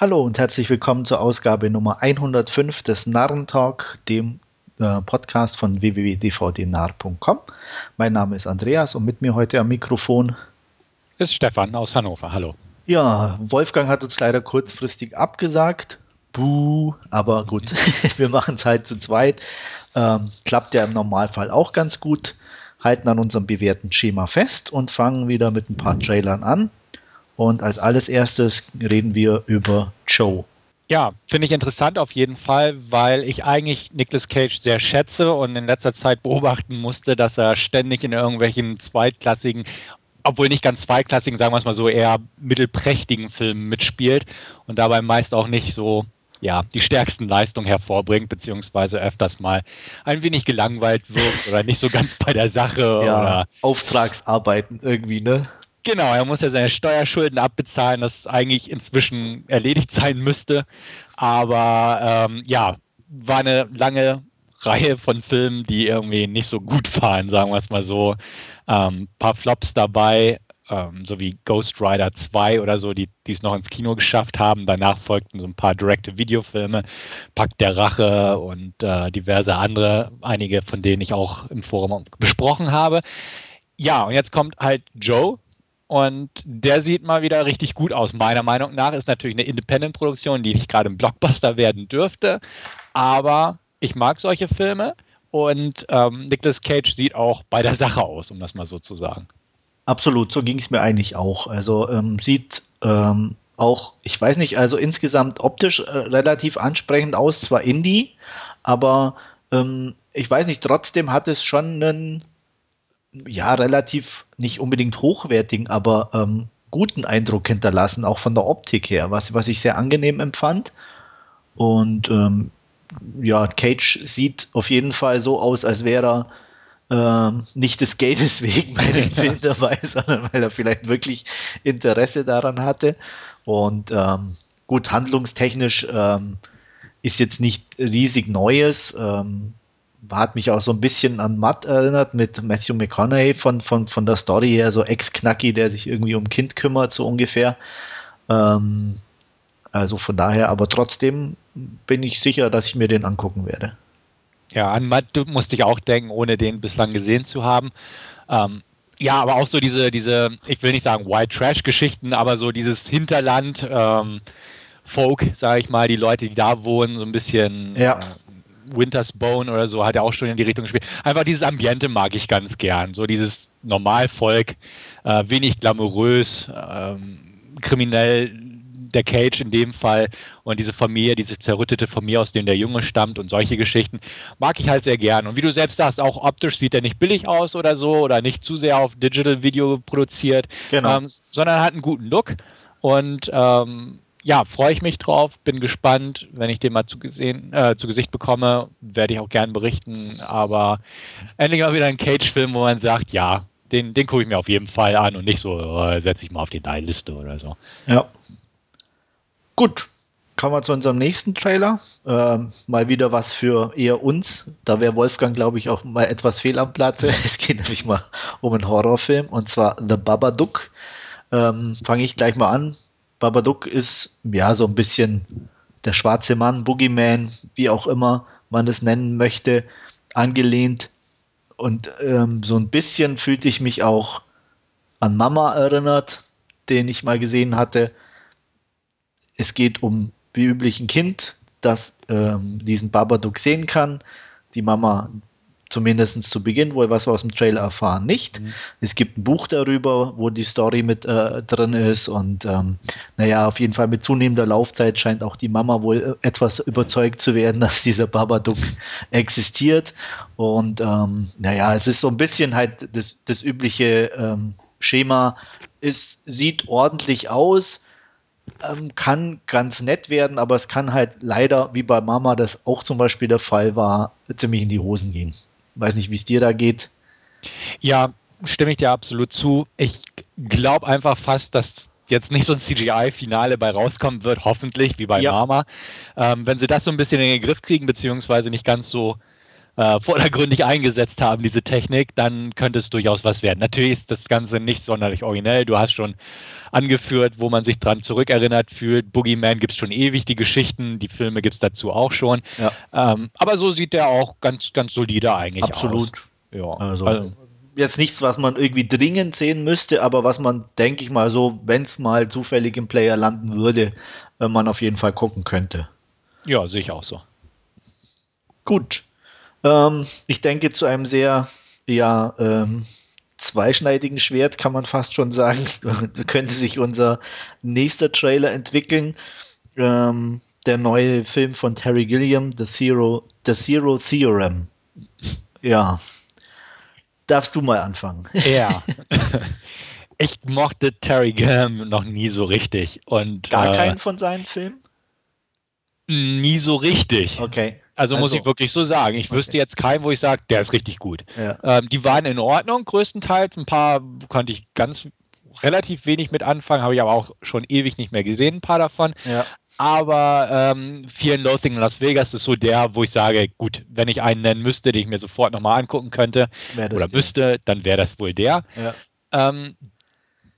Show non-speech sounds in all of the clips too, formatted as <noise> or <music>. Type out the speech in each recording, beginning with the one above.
Hallo und herzlich willkommen zur Ausgabe Nummer 105 des Narrentalk, dem äh, Podcast von www.dvdnarr.com. Mein Name ist Andreas und mit mir heute am Mikrofon ist Stefan aus Hannover. Hallo. Ja, Wolfgang hat uns leider kurzfristig abgesagt. Buh, aber gut, <laughs> wir machen es halt zu zweit. Ähm, klappt ja im Normalfall auch ganz gut. Halten an unserem bewährten Schema fest und fangen wieder mit ein paar Trailern an. Und als alles erstes reden wir über Joe. Ja, finde ich interessant auf jeden Fall, weil ich eigentlich Nicolas Cage sehr schätze und in letzter Zeit beobachten musste, dass er ständig in irgendwelchen zweitklassigen, obwohl nicht ganz zweitklassigen, sagen wir es mal so, eher mittelprächtigen Filmen mitspielt und dabei meist auch nicht so ja, die stärksten Leistungen hervorbringt, beziehungsweise öfters mal ein wenig gelangweilt wird oder nicht so ganz bei der Sache. Ja, oder Auftragsarbeiten irgendwie, ne? Genau, er muss ja seine Steuerschulden abbezahlen, das eigentlich inzwischen erledigt sein müsste. Aber ähm, ja, war eine lange Reihe von Filmen, die irgendwie nicht so gut waren, sagen wir es mal so. Ein ähm, paar Flops dabei, ähm, so wie Ghost Rider 2 oder so, die es noch ins Kino geschafft haben. Danach folgten so ein paar Direct-to-Video-Filme, Pakt der Rache und äh, diverse andere, einige von denen ich auch im Forum besprochen habe. Ja, und jetzt kommt halt Joe, und der sieht mal wieder richtig gut aus, meiner Meinung nach. Ist natürlich eine Independent-Produktion, die nicht gerade ein Blockbuster werden dürfte. Aber ich mag solche Filme. Und ähm, Nicolas Cage sieht auch bei der Sache aus, um das mal so zu sagen. Absolut, so ging es mir eigentlich auch. Also ähm, sieht ähm, auch, ich weiß nicht, also insgesamt optisch äh, relativ ansprechend aus, zwar Indie, aber ähm, ich weiß nicht, trotzdem hat es schon einen ja, relativ nicht unbedingt hochwertigen, aber ähm, guten Eindruck hinterlassen, auch von der Optik her, was, was ich sehr angenehm empfand. Und ähm, ja, Cage sieht auf jeden Fall so aus, als wäre er ähm, nicht des Geldes wegen bei dem <laughs> Film dabei, sondern weil er vielleicht wirklich Interesse daran hatte. Und ähm, gut, handlungstechnisch ähm, ist jetzt nicht riesig Neues. Ähm, hat mich auch so ein bisschen an Matt erinnert mit Matthew McConaughey von, von, von der Story her, so Ex-Knacki, der sich irgendwie um Kind kümmert, so ungefähr. Ähm, also von daher, aber trotzdem bin ich sicher, dass ich mir den angucken werde. Ja, an Matt musste ich auch denken, ohne den bislang gesehen zu haben. Ähm, ja, aber auch so diese, diese, ich will nicht sagen White Trash-Geschichten, aber so dieses Hinterland, ähm, Folk, sage ich mal, die Leute, die da wohnen, so ein bisschen ja. äh, Winter's Bone oder so hat er auch schon in die Richtung gespielt. Einfach dieses Ambiente mag ich ganz gern. So dieses Normalvolk, äh, wenig glamourös, ähm, kriminell, der Cage in dem Fall und diese Familie, diese zerrüttete Familie, aus der der Junge stammt und solche Geschichten, mag ich halt sehr gern. Und wie du selbst sagst, auch optisch sieht er nicht billig aus oder so oder nicht zu sehr auf Digital Video produziert, genau. ähm, sondern hat einen guten Look. Und ähm, ja, freue ich mich drauf, bin gespannt. Wenn ich den mal zu, gesehen, äh, zu Gesicht bekomme, werde ich auch gern berichten. Aber endlich mal wieder ein Cage-Film, wo man sagt, ja, den, den gucke ich mir auf jeden Fall an und nicht so, äh, setze ich mal auf die Die-Liste oder so. Ja. Gut, kommen wir zu unserem nächsten Trailer. Ähm, mal wieder was für eher uns. Da wäre Wolfgang, glaube ich, auch mal etwas fehl am Platz. <laughs> Es geht nämlich mal um einen Horrorfilm und zwar The Babadook. Ähm, Fange ich gleich mal an. Babadook ist ja so ein bisschen der schwarze Mann, Boogeyman, wie auch immer man es nennen möchte, angelehnt. Und ähm, so ein bisschen fühlte ich mich auch an Mama erinnert, den ich mal gesehen hatte. Es geht um wie üblich ein Kind, das ähm, diesen Babadook sehen kann. Die Mama zumindest zu Beginn, wohl was wir aus dem Trailer erfahren, nicht. Mhm. Es gibt ein Buch darüber, wo die Story mit äh, drin ist und ähm, naja, auf jeden Fall mit zunehmender Laufzeit scheint auch die Mama wohl äh, etwas überzeugt zu werden, <laughs> dass dieser Babadook existiert und ähm, naja, es ist so ein bisschen halt das, das übliche ähm, Schema, es sieht ordentlich aus, ähm, kann ganz nett werden, aber es kann halt leider, wie bei Mama das auch zum Beispiel der Fall war, ziemlich in die Hosen gehen. Weiß nicht, wie es dir da geht. Ja, stimme ich dir absolut zu. Ich glaube einfach fast, dass jetzt nicht so ein CGI-Finale bei rauskommen wird, hoffentlich, wie bei ja. Mama. Ähm, wenn sie das so ein bisschen in den Griff kriegen, beziehungsweise nicht ganz so äh, vordergründig eingesetzt haben, diese Technik, dann könnte es durchaus was werden. Natürlich ist das Ganze nicht sonderlich originell. Du hast schon angeführt, wo man sich dran zurückerinnert fühlt. Boogeyman gibt es schon ewig, die Geschichten, die Filme gibt es dazu auch schon. Ja. Ähm, aber so sieht der auch ganz, ganz solide eigentlich Absolut. aus. Absolut. Ja. Also, also, jetzt nichts, was man irgendwie dringend sehen müsste, aber was man, denke ich mal so, wenn es mal zufällig im Player landen würde, äh, man auf jeden Fall gucken könnte. Ja, sehe ich auch so. Gut. Ähm, ich denke, zu einem sehr, ja, ähm, zweischneidigen Schwert kann man fast schon sagen, <laughs> könnte sich unser nächster Trailer entwickeln. Ähm, der neue Film von Terry Gilliam, The Zero, The Zero Theorem. Ja. Darfst du mal anfangen? Ja. <laughs> ich mochte Terry Gilliam noch nie so richtig. Und, Gar äh, keinen von seinen Filmen? Nie so richtig. Okay. Also, also, muss ich wirklich so sagen. Ich okay. wüsste jetzt keinen, wo ich sage, der ist richtig gut. Ja. Ähm, die waren in Ordnung, größtenteils. Ein paar konnte ich ganz relativ wenig mit anfangen, habe ich aber auch schon ewig nicht mehr gesehen, ein paar davon. Ja. Aber ähm, Fear and Loathing in Las Vegas ist so der, wo ich sage, gut, wenn ich einen nennen müsste, den ich mir sofort nochmal angucken könnte oder müsste, dann wäre das wohl der. Ja. Ähm,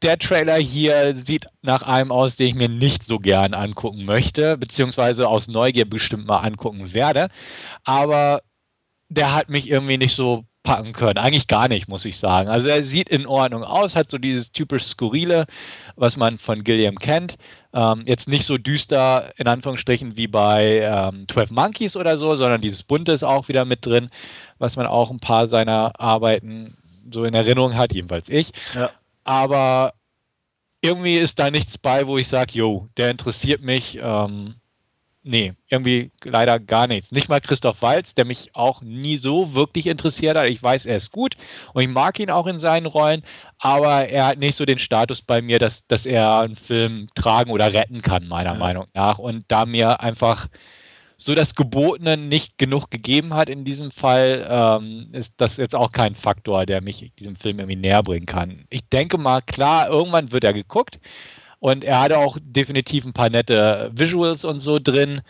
der Trailer hier sieht nach einem aus, den ich mir nicht so gern angucken möchte, beziehungsweise aus Neugier bestimmt mal angucken werde. Aber der hat mich irgendwie nicht so packen können. Eigentlich gar nicht, muss ich sagen. Also er sieht in Ordnung aus, hat so dieses typisch Skurrile, was man von Gilliam kennt. Ähm, jetzt nicht so düster, in Anführungsstrichen, wie bei ähm, 12 Monkeys oder so, sondern dieses Bunte ist auch wieder mit drin, was man auch ein paar seiner Arbeiten so in Erinnerung hat, jedenfalls ich. Ja aber irgendwie ist da nichts bei, wo ich sage, yo, der interessiert mich. Ähm, nee, irgendwie leider gar nichts. Nicht mal Christoph Walz, der mich auch nie so wirklich interessiert hat. Ich weiß, er ist gut und ich mag ihn auch in seinen Rollen, aber er hat nicht so den Status bei mir, dass, dass er einen Film tragen oder retten kann, meiner ja. Meinung nach. Und da mir einfach so das Gebotene nicht genug gegeben hat in diesem Fall, ähm, ist das jetzt auch kein Faktor, der mich diesem Film irgendwie näher bringen kann. Ich denke mal, klar, irgendwann wird er geguckt und er hatte auch definitiv ein paar nette Visuals und so drin.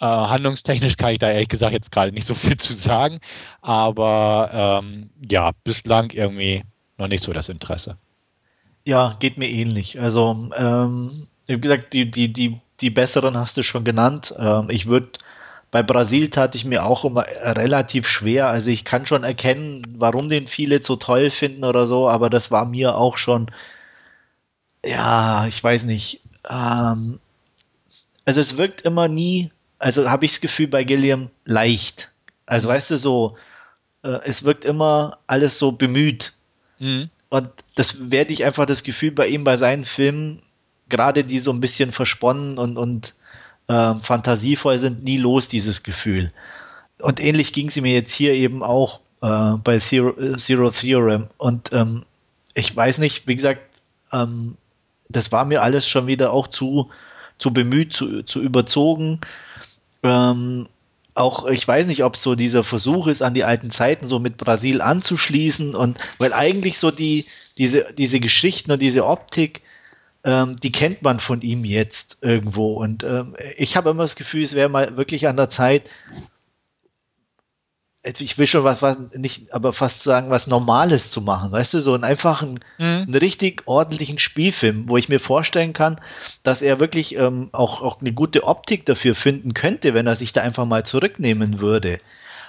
Äh, handlungstechnisch kann ich da ehrlich gesagt jetzt gerade nicht so viel zu sagen, aber ähm, ja, bislang irgendwie noch nicht so das Interesse. Ja, geht mir ähnlich. Also, ähm, wie gesagt, die, die, die, die besseren hast du schon genannt. Ähm, ich würde bei Brasil tat ich mir auch immer relativ schwer. Also ich kann schon erkennen, warum den viele so toll finden oder so, aber das war mir auch schon, ja, ich weiß nicht. Ähm, also es wirkt immer nie, also habe ich das Gefühl bei Gilliam leicht. Also weißt du, so, äh, es wirkt immer alles so bemüht. Mhm. Und das werde ich einfach das Gefühl bei ihm, bei seinen Filmen, gerade die so ein bisschen versponnen und, und äh, fantasievoll sind, nie los, dieses Gefühl. Und ähnlich ging sie mir jetzt hier eben auch äh, bei Zero, Zero, Theorem. Und ähm, ich weiß nicht, wie gesagt, ähm, das war mir alles schon wieder auch zu, zu bemüht, zu, zu überzogen. Ähm, auch, ich weiß nicht, ob so dieser Versuch ist, an die alten Zeiten so mit Brasil anzuschließen und weil eigentlich so die, diese, diese Geschichten und diese Optik, ähm, die kennt man von ihm jetzt irgendwo. Und ähm, ich habe immer das Gefühl, es wäre mal wirklich an der Zeit, ich will schon was, was nicht, aber fast sagen, was Normales zu machen, weißt du, so einen einfachen, mhm. einen richtig ordentlichen Spielfilm, wo ich mir vorstellen kann, dass er wirklich ähm, auch, auch eine gute Optik dafür finden könnte, wenn er sich da einfach mal zurücknehmen würde.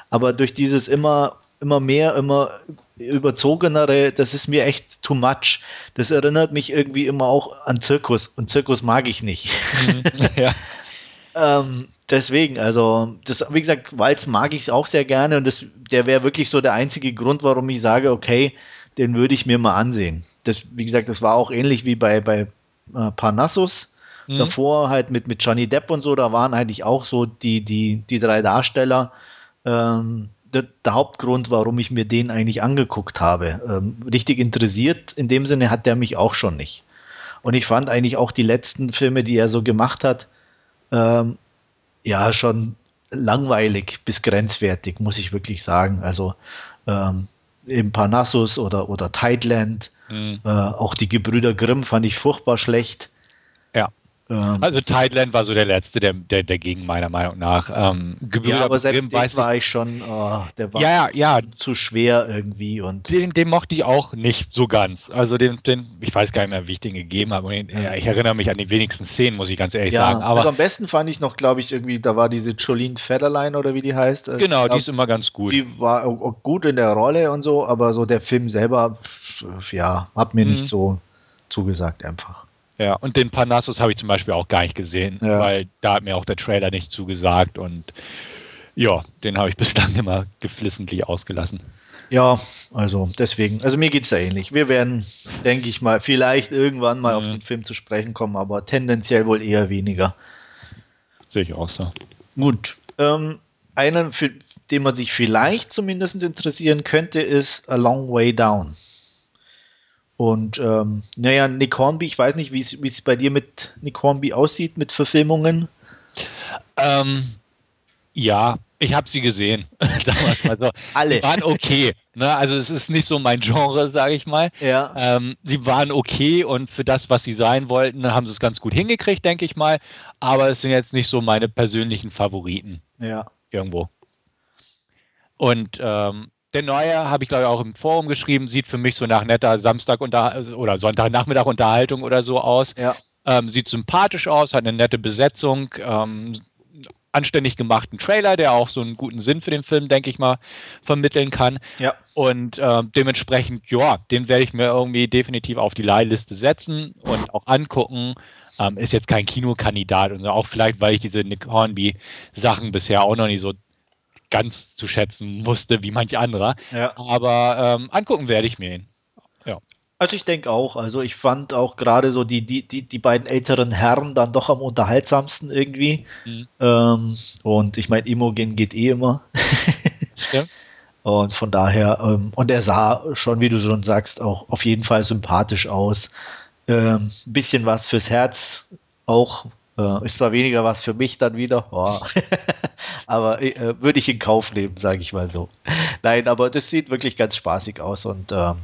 Aber durch dieses immer immer mehr, immer überzogenere, das ist mir echt too much. Das erinnert mich irgendwie immer auch an Zirkus und Zirkus mag ich nicht. Mhm. <laughs> <laughs> ja. ähm, deswegen, also, das, wie gesagt, Walz mag ich auch sehr gerne und das, der wäre wirklich so der einzige Grund, warum ich sage, okay, den würde ich mir mal ansehen. Das, wie gesagt, das war auch ähnlich wie bei, bei äh, Parnassus. Mhm. Davor halt mit, mit Johnny Depp und so, da waren eigentlich auch so die, die, die drei Darsteller. Ähm, der, der, Hauptgrund, warum ich mir den eigentlich angeguckt habe. Ähm, richtig interessiert in dem Sinne hat der mich auch schon nicht. Und ich fand eigentlich auch die letzten Filme, die er so gemacht hat, ähm, ja, schon langweilig bis grenzwertig, muss ich wirklich sagen. Also ähm, eben Parnassus oder, oder Tideland, mhm. äh, auch die Gebrüder Grimm fand ich furchtbar schlecht. Ja. Ähm, also Tideland war so der letzte, der, der, der ging meiner Meinung nach. Ähm, ja, aber selbst den war ich schon, oh, der war ja, ja, zu schwer irgendwie und den, den mochte ich auch nicht so ganz. Also den, den ich weiß gar nicht mehr, wie ich den gegeben habe. Ja. Ich erinnere mich an die wenigsten Szenen, muss ich ganz ehrlich ja, sagen. Aber also am besten fand ich noch, glaube ich, irgendwie, da war diese Jolene Federline oder wie die heißt. Äh, genau, glaub, die ist immer ganz gut. Die war gut in der Rolle und so, aber so der Film selber, ja, hat mir mhm. nicht so zugesagt einfach. Ja, und den Parnassus habe ich zum Beispiel auch gar nicht gesehen, ja. weil da hat mir auch der Trailer nicht zugesagt und ja, den habe ich <laughs> bislang immer geflissentlich ausgelassen. Ja, also deswegen, also mir geht es da ähnlich. Wir werden, denke ich mal, vielleicht irgendwann mal mhm. auf den Film zu sprechen kommen, aber tendenziell wohl eher weniger. Sehe ich auch so. Gut. Ähm, einen, für den man sich vielleicht zumindest interessieren könnte, ist A Long Way Down. Und ähm, naja, Nick Hornby, ich weiß nicht, wie es bei dir mit Nick Hornby aussieht, mit Verfilmungen. Ähm, ja, ich habe sie gesehen. <laughs> Es mal so. <laughs> Alle. Sie waren okay. Ne? Also es ist nicht so mein Genre, sage ich mal. Ja. Ähm, sie waren okay und für das, was sie sein wollten, haben sie es ganz gut hingekriegt, denke ich mal. Aber es sind jetzt nicht so meine persönlichen Favoriten. Ja. Irgendwo. Und ähm, der neue, habe ich glaube ich auch im Forum geschrieben, sieht für mich so nach netter Samstag- oder Sonntagnachmittag Unterhaltung oder so aus. Ja. Ähm, sieht sympathisch aus, hat eine nette Besetzung, ähm, anständig gemachten Trailer, der auch so einen guten Sinn für den Film, denke ich mal, vermitteln kann. Ja. Und äh, dementsprechend, ja, den werde ich mir irgendwie definitiv auf die Leihliste setzen und auch angucken. Ähm, ist jetzt kein Kinokandidat und auch vielleicht, weil ich diese Nick Hornby-Sachen bisher auch noch nicht so ganz zu schätzen wusste wie manch anderer. Ja. Aber ähm, angucken werde ich mir ihn. Ja. Also ich denke auch. Also ich fand auch gerade so die, die, die, die beiden älteren Herren dann doch am unterhaltsamsten irgendwie. Mhm. Ähm, und ich meine, Imogen geht eh immer. <laughs> Stimmt. Und von daher, ähm, und er sah schon, wie du schon sagst, auch auf jeden Fall sympathisch aus. Ähm, bisschen was fürs Herz auch äh, ist zwar weniger was für mich dann wieder, oh. <laughs> aber äh, würde ich in Kauf nehmen, sage ich mal so. Nein, aber das sieht wirklich ganz spaßig aus und ähm,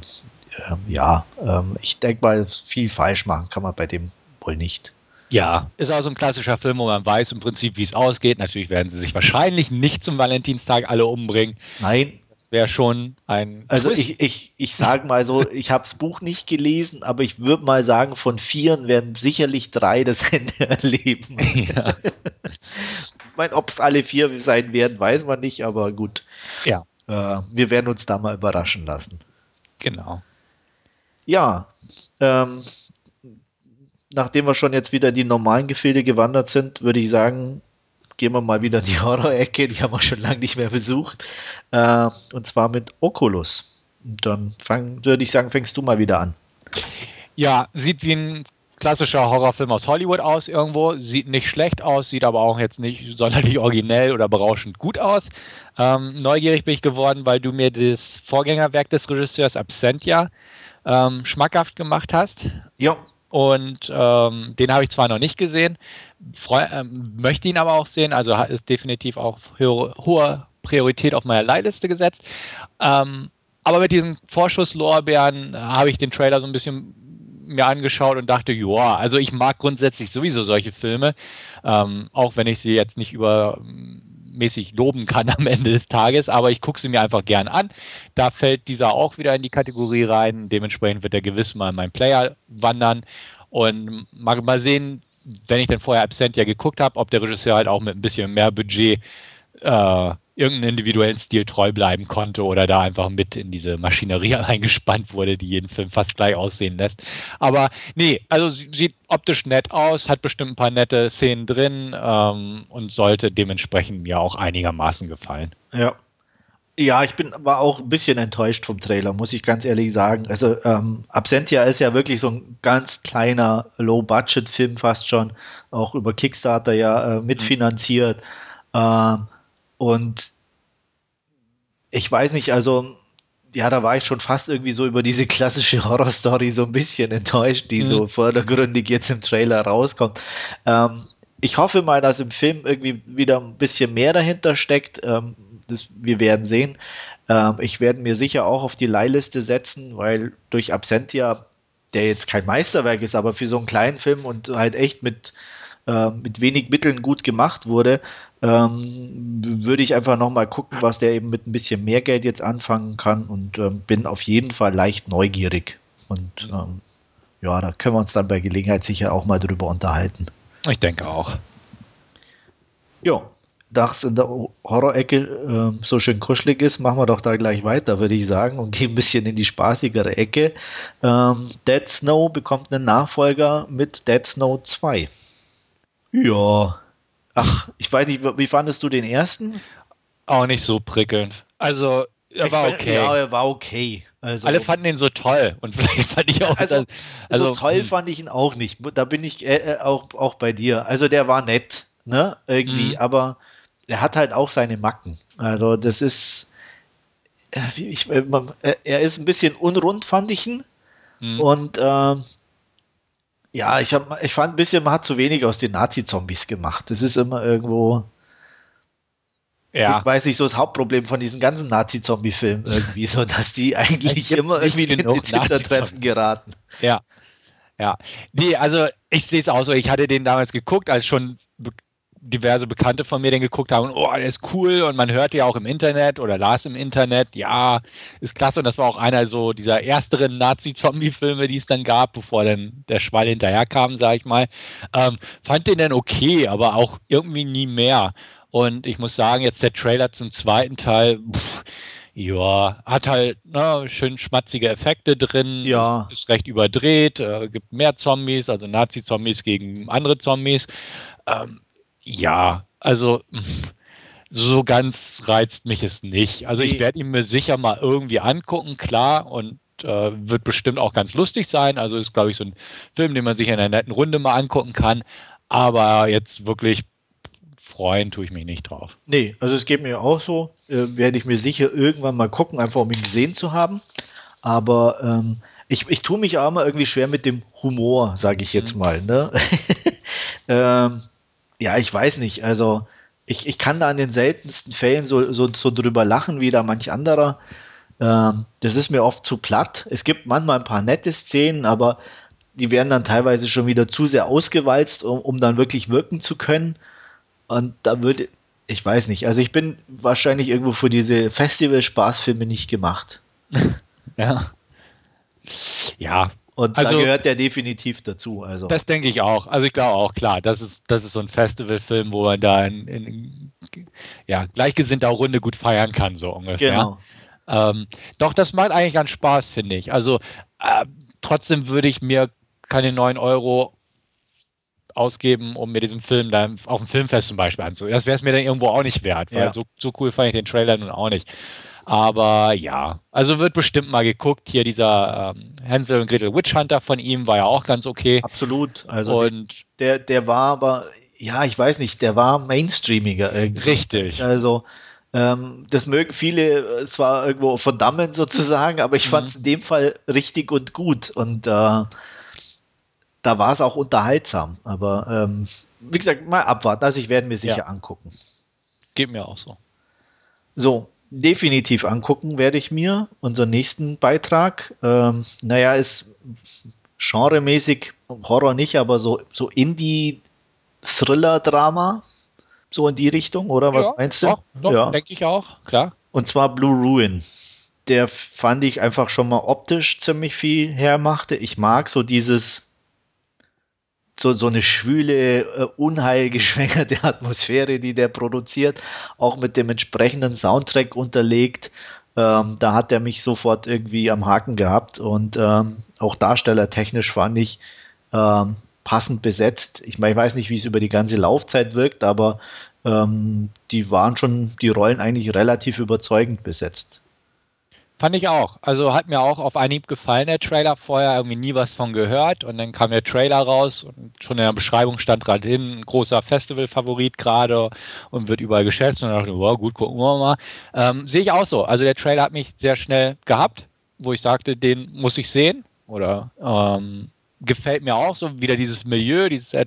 äh, ja, ähm, ich denke mal, viel falsch machen kann man bei dem wohl nicht. Ja, ist auch so ein klassischer Film, wo man weiß im Prinzip, wie es ausgeht. Natürlich werden sie sich wahrscheinlich nicht zum Valentinstag alle umbringen. Nein, das wäre schon ein. Also Twist. ich, ich, ich sage mal so, ich habe das Buch nicht gelesen, aber ich würde mal sagen, von vieren werden sicherlich drei das Ende <laughs> erleben. Ja. ich meine, ob es alle vier sein werden, weiß man nicht, aber gut. Ja. Äh, wir werden uns da mal überraschen lassen. Genau. Ja. Ähm, nachdem wir schon jetzt wieder die normalen Gefilde gewandert sind, würde ich sagen, gehen wir mal wieder in die <laughs> Horror-Ecke, die haben wir schon lange nicht mehr besucht. Äh, und zwar mit Oculus. Und dann fang, würde ich sagen, fängst du mal wieder an. Ja, sieht wie ein klassischer Horrorfilm aus Hollywood aus irgendwo. Sieht nicht schlecht aus, sieht aber auch jetzt nicht sonderlich originell oder berauschend gut aus. Ähm, neugierig bin ich geworden, weil du mir das Vorgängerwerk des Regisseurs Absentia ähm, schmackhaft gemacht hast. Ja. Und ähm, den habe ich zwar noch nicht gesehen, freu, ähm, möchte ihn aber auch sehen, also ist definitiv auch höhere, hohe Priorität auf meiner Leihliste gesetzt. Ähm, aber mit diesen Vorschusslorbeeren habe ich den Trailer so ein bisschen mir angeschaut und dachte, ja, also ich mag grundsätzlich sowieso solche Filme, ähm, auch wenn ich sie jetzt nicht übermäßig loben kann am Ende des Tages, aber ich gucke sie mir einfach gern an. Da fällt dieser auch wieder in die Kategorie rein. Dementsprechend wird er gewiss mal in meinen Player wandern. Und mal, mal sehen, wenn ich dann vorher Absent ja geguckt habe, ob der Regisseur halt auch mit ein bisschen mehr Budget äh, irgendeinen individuellen Stil treu bleiben konnte oder da einfach mit in diese Maschinerie <laughs> eingespannt wurde, die jeden Film fast gleich aussehen lässt. Aber nee, also sieht optisch nett aus, hat bestimmt ein paar nette Szenen drin ähm, und sollte dementsprechend mir auch einigermaßen gefallen. Ja. Ja, ich bin war auch ein bisschen enttäuscht vom Trailer, muss ich ganz ehrlich sagen. Also ähm, Absentia ist ja wirklich so ein ganz kleiner Low-Budget-Film fast schon, auch über Kickstarter ja äh, mitfinanziert. Mhm. Ähm, und ich weiß nicht, also ja, da war ich schon fast irgendwie so über diese klassische <laughs> Horror-Story so ein bisschen enttäuscht, die mhm. so vordergründig jetzt im Trailer rauskommt. Ähm, ich hoffe mal, dass im Film irgendwie wieder ein bisschen mehr dahinter steckt. Ähm, das, wir werden sehen. Ähm, ich werde mir sicher auch auf die Leihliste setzen, weil durch Absentia, der jetzt kein Meisterwerk ist, aber für so einen kleinen Film und halt echt mit äh, mit wenig Mitteln gut gemacht wurde, ähm, würde ich einfach nochmal gucken, was der eben mit ein bisschen mehr Geld jetzt anfangen kann und ähm, bin auf jeden Fall leicht neugierig. Und ähm, ja, da können wir uns dann bei Gelegenheit sicher auch mal drüber unterhalten. Ich denke auch. Ja, da es in der Horror-Ecke äh, so schön kuschelig ist, machen wir doch da gleich weiter, würde ich sagen, und gehen ein bisschen in die spaßigere Ecke. Ähm, Dead Snow bekommt einen Nachfolger mit Dead Snow 2. Ja. Ach, ich weiß nicht, wie fandest du den ersten? Auch nicht so prickelnd. Also, er war okay. Ja, er war okay. Also, Alle fanden ihn so toll und <laughs> vielleicht fand ich auch. Also, also so toll hm. fand ich ihn auch nicht. Da bin ich äh, äh, auch, auch bei dir. Also der war nett, ne? Irgendwie, mhm. aber er hat halt auch seine Macken. Also das ist, äh, ich, äh, er ist ein bisschen unrund, fand ich ihn. Mhm. Und äh, ja, ich, hab, ich fand ein bisschen, man hat zu wenig aus den Nazi-Zombies gemacht. Das ist immer irgendwo. Ja. Ich weiß nicht, so das Hauptproblem von diesen ganzen Nazi-Zombie-Filmen irgendwie, so dass die <laughs> eigentlich immer irgendwie in die Hintertreffen geraten. Ja. Ja. Nee, also ich sehe es auch so. Ich hatte den damals geguckt, als schon diverse Bekannte von mir den geguckt haben und oh, der ist cool und man hört ja auch im Internet oder las im Internet, ja, ist klasse und das war auch einer so dieser ersteren Nazi-Zombie-Filme, die es dann gab, bevor dann der Schwall hinterherkam, sag ich mal. Ähm, fand den dann okay, aber auch irgendwie nie mehr. Und ich muss sagen, jetzt der Trailer zum zweiten Teil, pff, ja, hat halt ne, schön schmatzige Effekte drin, ja. ist, ist recht überdreht, äh, gibt mehr Zombies, also Nazi-Zombies gegen andere Zombies. Ähm, ja, also <laughs> so ganz reizt mich es nicht. Also ich werde ihn mir sicher mal irgendwie angucken, klar, und äh, wird bestimmt auch ganz lustig sein. Also ist, glaube ich, so ein Film, den man sich in einer netten Runde mal angucken kann. Aber jetzt wirklich freuen tue ich mich nicht drauf. Nee, also es geht mir auch so. Äh, werde ich mir sicher irgendwann mal gucken, einfach um ihn gesehen zu haben. Aber ähm, ich, ich tue mich auch mal irgendwie schwer mit dem Humor, sage ich jetzt mhm. mal. Ne? <laughs> ähm, ja, ich weiß nicht. Also ich, ich kann da in den seltensten Fällen so, so, so drüber lachen wie da manch anderer. Ähm, das ist mir oft zu platt. Es gibt manchmal ein paar nette Szenen, aber die werden dann teilweise schon wieder zu sehr ausgewalzt, um, um dann wirklich wirken zu können. Und da würde, ich weiß nicht, also ich bin wahrscheinlich irgendwo für diese Festival-Spaßfilme nicht gemacht. <laughs> ja. Ja, und also, da gehört der definitiv dazu. Also. Das denke ich auch. Also ich glaube auch, klar, das ist, das ist so ein Festivalfilm, wo man da in, in ja, gleichgesinnter Runde gut feiern kann, so ungefähr. Genau. Ähm, doch, das macht eigentlich ganz Spaß, finde ich. Also äh, trotzdem würde ich mir keine 9 Euro ausgeben, um mir diesen Film dann auf dem Filmfest zum Beispiel anzusehen. Das wäre es mir dann irgendwo auch nicht wert, weil ja. so, so cool fand ich den Trailer nun auch nicht. Aber ja, also wird bestimmt mal geguckt. Hier dieser ähm, Hänsel und Gretel Witch Hunter von ihm war ja auch ganz okay. Absolut. Also und der, der war aber, ja, ich weiß nicht, der war mainstreamiger irgendwie. Richtig. Also ähm, das mögen viele äh, zwar irgendwo verdammen sozusagen, aber ich mhm. fand es in dem Fall richtig und gut. Und äh, da war es auch unterhaltsam. Aber ähm, wie gesagt, mal abwarten. Also ich werde mir sicher ja. angucken. Geht mir auch so. So, definitiv angucken werde ich mir unseren nächsten Beitrag. Ähm, naja, ist genremäßig Horror nicht, aber so, so Indie-Thriller-Drama, so in die Richtung, oder was ja, meinst du? Doch, doch ja. denke ich auch, klar. Und zwar Blue Ruin. Der fand ich einfach schon mal optisch ziemlich viel hermachte. Ich mag so dieses so, so eine schwüle, äh, unheilgeschwängerte <laughs> Atmosphäre, die der produziert, auch mit dem entsprechenden Soundtrack unterlegt. Ähm, da hat er mich sofort irgendwie am Haken gehabt und ähm, auch darstellertechnisch fand ich ähm, passend besetzt. Ich meine, ich weiß nicht, wie es über die ganze Laufzeit wirkt, aber ähm, die waren schon die Rollen eigentlich relativ überzeugend besetzt. Fand ich auch. Also hat mir auch auf Anhieb gefallen, der Trailer. Vorher irgendwie nie was von gehört. Und dann kam der Trailer raus und schon in der Beschreibung stand gerade hin, ein großer Festival-Favorit gerade und wird überall geschätzt. Und dann dachte ich, wow, gut, gucken wir mal. Ähm, Sehe ich auch so. Also der Trailer hat mich sehr schnell gehabt, wo ich sagte, den muss ich sehen. Oder ähm, gefällt mir auch so wieder dieses Milieu, dieses äh,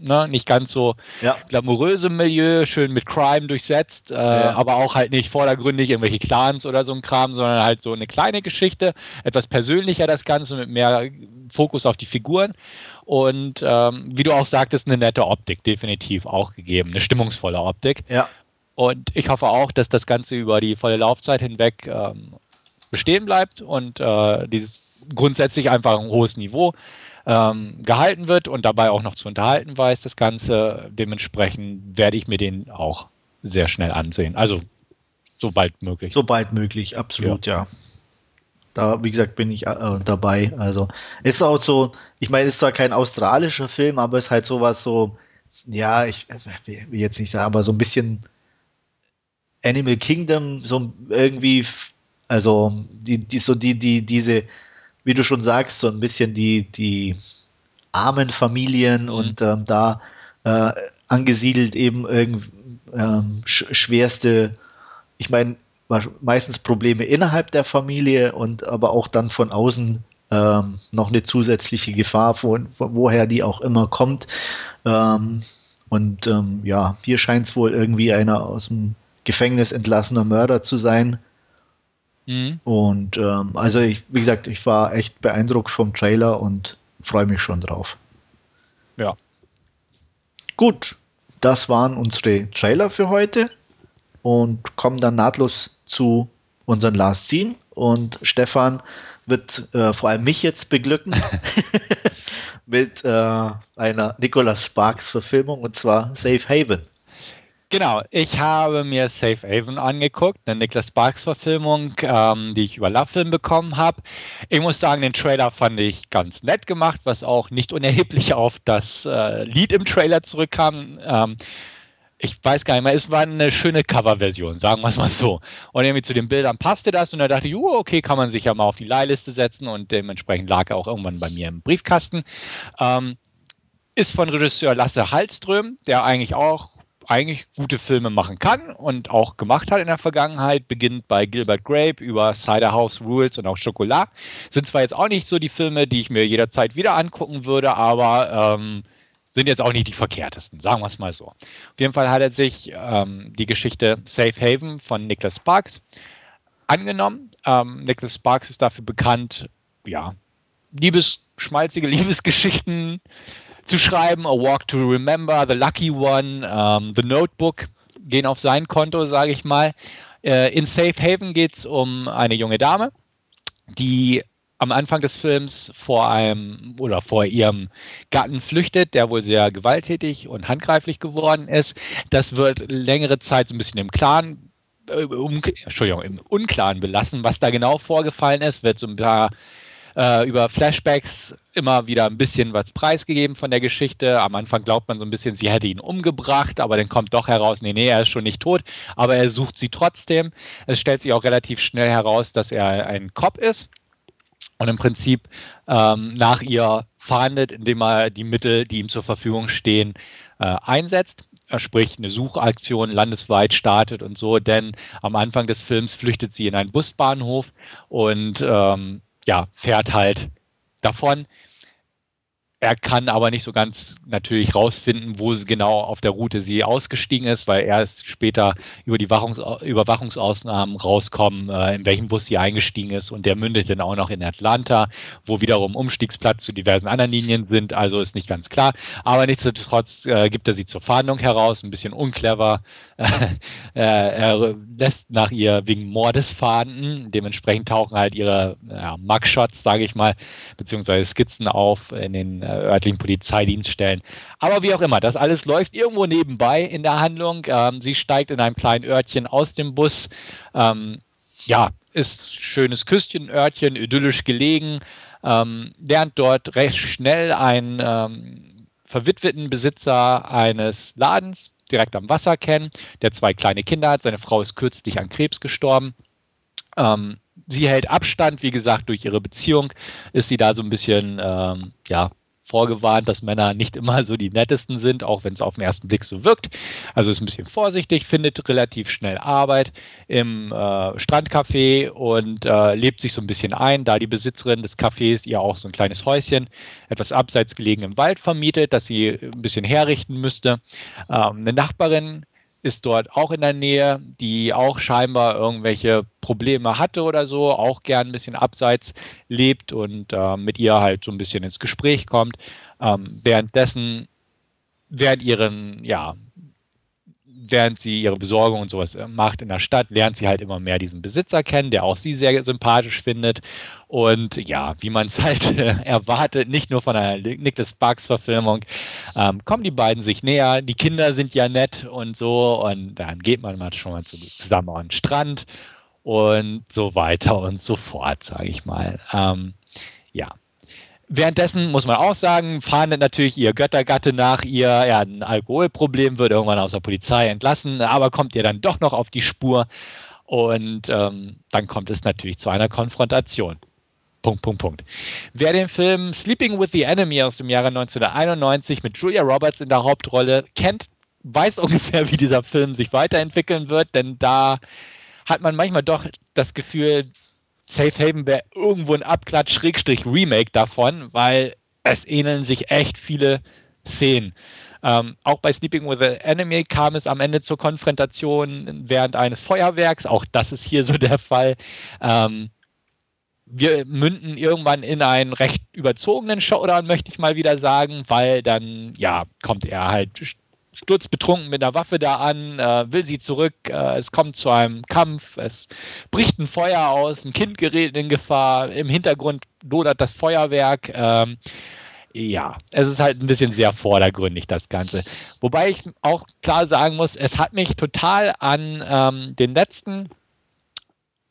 ne, nicht ganz so ja. glamouröse Milieu, schön mit Crime durchsetzt, äh, ja. aber auch halt nicht vordergründig irgendwelche Clans oder so ein Kram, sondern halt so eine kleine Geschichte, etwas persönlicher das Ganze mit mehr Fokus auf die Figuren und ähm, wie du auch sagtest, eine nette Optik definitiv auch gegeben, eine stimmungsvolle Optik. Ja. Und ich hoffe auch, dass das Ganze über die volle Laufzeit hinweg ähm, bestehen bleibt und äh, dieses grundsätzlich einfach ein hohes Niveau ähm, gehalten wird und dabei auch noch zu unterhalten weiß, das Ganze. Dementsprechend werde ich mir den auch sehr schnell ansehen. Also sobald möglich. Sobald möglich, absolut, ja. ja. Da, wie gesagt, bin ich äh, dabei. Also ist auch so, ich meine, ist zwar kein australischer Film, aber ist halt sowas so, ja, ich will jetzt nicht sagen, aber so ein bisschen Animal Kingdom, so irgendwie, also die, die, so die, die, diese, wie du schon sagst, so ein bisschen die, die armen Familien mhm. und ähm, da äh, angesiedelt eben irgend, ähm, sch schwerste, ich meine, meistens Probleme innerhalb der Familie und aber auch dann von außen ähm, noch eine zusätzliche Gefahr, von, von, woher die auch immer kommt. Ähm, und ähm, ja, hier scheint es wohl irgendwie einer aus dem Gefängnis entlassener Mörder zu sein. Mhm. Und ähm, also ich, wie gesagt, ich war echt beeindruckt vom Trailer und freue mich schon drauf. Ja. Gut, das waren unsere Trailer für heute und kommen dann nahtlos zu unseren Last Scene. Und Stefan wird äh, vor allem mich jetzt beglücken <laughs> <laughs> mit äh, einer Nicholas Sparks Verfilmung und zwar Safe Haven. Genau, ich habe mir Safe Haven angeguckt, eine Niklas Sparks-Verfilmung, ähm, die ich über Love-Film bekommen habe. Ich muss sagen, den Trailer fand ich ganz nett gemacht, was auch nicht unerheblich auf das äh, Lied im Trailer zurückkam. Ähm, ich weiß gar nicht mehr, es war eine schöne Coverversion, sagen wir es mal so. Und irgendwie zu den Bildern passte das und da dachte ich, uh, okay, kann man sich ja mal auf die Leihliste setzen und dementsprechend lag er auch irgendwann bei mir im Briefkasten. Ähm, ist von Regisseur Lasse Hallström, der eigentlich auch eigentlich gute Filme machen kann und auch gemacht hat in der Vergangenheit, beginnt bei Gilbert Grape über Cider House Rules und auch Chocolat. Sind zwar jetzt auch nicht so die Filme, die ich mir jederzeit wieder angucken würde, aber ähm, sind jetzt auch nicht die verkehrtesten, sagen wir es mal so. Auf jeden Fall hat er sich ähm, die Geschichte Safe Haven von Nicholas Sparks angenommen. Ähm, Nicholas Sparks ist dafür bekannt, ja, Liebes, schmalzige <laughs> Liebesgeschichten zu schreiben. A Walk to Remember, The Lucky One, ähm, The Notebook gehen auf sein Konto, sage ich mal. Äh, in Safe Haven geht es um eine junge Dame, die am Anfang des Films vor einem oder vor ihrem Gatten flüchtet, der wohl sehr gewalttätig und handgreiflich geworden ist. Das wird längere Zeit so ein bisschen im Klaren, äh, um, Entschuldigung, im Unklaren belassen, was da genau vorgefallen ist, wird so ein paar äh, über Flashbacks immer wieder ein bisschen was preisgegeben von der Geschichte. Am Anfang glaubt man so ein bisschen, sie hätte ihn umgebracht, aber dann kommt doch heraus, nee, nee, er ist schon nicht tot, aber er sucht sie trotzdem. Es stellt sich auch relativ schnell heraus, dass er ein Cop ist und im Prinzip ähm, nach ihr fahndet, indem er die Mittel, die ihm zur Verfügung stehen, äh, einsetzt. Sprich, eine Suchaktion landesweit startet und so, denn am Anfang des Films flüchtet sie in einen Busbahnhof und ähm, ja, fährt halt davon. Er kann aber nicht so ganz natürlich rausfinden, wo genau auf der Route sie ausgestiegen ist, weil erst später über die Wachungs Überwachungsausnahmen rauskommen, äh, in welchem Bus sie eingestiegen ist. Und der mündet dann auch noch in Atlanta, wo wiederum Umstiegsplatz zu diversen anderen Linien sind. Also ist nicht ganz klar. Aber nichtsdestotrotz äh, gibt er sie zur Fahndung heraus, ein bisschen unclever. <laughs> er lässt nach ihr wegen Mordes fahnden. Dementsprechend tauchen halt ihre ja, Mugshots, sage ich mal, beziehungsweise Skizzen auf in den äh, örtlichen Polizeidienststellen. Aber wie auch immer, das alles läuft irgendwo nebenbei in der Handlung. Ähm, sie steigt in einem kleinen Örtchen aus dem Bus. Ähm, ja, ist schönes Küstenörtchen, idyllisch gelegen. Ähm, lernt dort recht schnell einen ähm, verwitweten Besitzer eines Ladens direkt am Wasser kennen, der zwei kleine Kinder hat. Seine Frau ist kürzlich an Krebs gestorben. Ähm, sie hält Abstand, wie gesagt, durch ihre Beziehung ist sie da so ein bisschen, ähm, ja, vorgewarnt, dass Männer nicht immer so die nettesten sind, auch wenn es auf den ersten Blick so wirkt. Also ist ein bisschen vorsichtig, findet relativ schnell Arbeit im äh, Strandcafé und äh, lebt sich so ein bisschen ein, da die Besitzerin des Cafés ihr auch so ein kleines Häuschen etwas abseits gelegen im Wald vermietet, das sie ein bisschen herrichten müsste. Ähm, eine Nachbarin ist dort auch in der Nähe, die auch scheinbar irgendwelche Probleme hatte oder so, auch gern ein bisschen abseits lebt und äh, mit ihr halt so ein bisschen ins Gespräch kommt. Ähm, währenddessen, während ihren, ja, während sie ihre Besorgung und sowas äh, macht in der Stadt, lernt sie halt immer mehr diesen Besitzer kennen, der auch sie sehr sympathisch findet. Und ja, wie man es halt äh, erwartet, nicht nur von einer Nicholas Sparks-Verfilmung, ähm, kommen die beiden sich näher. Die Kinder sind ja nett und so. Und dann geht man mal schon mal zusammen an den Strand und so weiter und so fort, sage ich mal. Ähm, ja, Währenddessen muss man auch sagen, fahndet natürlich ihr Göttergatte nach ihr. Er hat ein Alkoholproblem, wird irgendwann aus der Polizei entlassen, aber kommt ihr dann doch noch auf die Spur. Und ähm, dann kommt es natürlich zu einer Konfrontation. Punkt, Punkt, Punkt. Wer den Film Sleeping with the Enemy aus dem Jahre 1991 mit Julia Roberts in der Hauptrolle kennt, weiß <laughs> ungefähr, wie dieser Film sich weiterentwickeln wird, denn da hat man manchmal doch das Gefühl, Safe Haven wäre irgendwo ein Abklatsch-Remake davon, weil es ähneln sich echt viele Szenen. Ähm, auch bei Sleeping with the Enemy kam es am Ende zur Konfrontation während eines Feuerwerks. Auch das ist hier so <laughs> der Fall. Ähm, wir münden irgendwann in einen recht überzogenen Showdown, möchte ich mal wieder sagen, weil dann, ja, kommt er halt sturzbetrunken mit einer Waffe da an, äh, will sie zurück, äh, es kommt zu einem Kampf, es bricht ein Feuer aus, ein Kind gerät in Gefahr, im Hintergrund lodert das Feuerwerk. Ähm, ja, es ist halt ein bisschen sehr vordergründig, das Ganze. Wobei ich auch klar sagen muss, es hat mich total an ähm, den letzten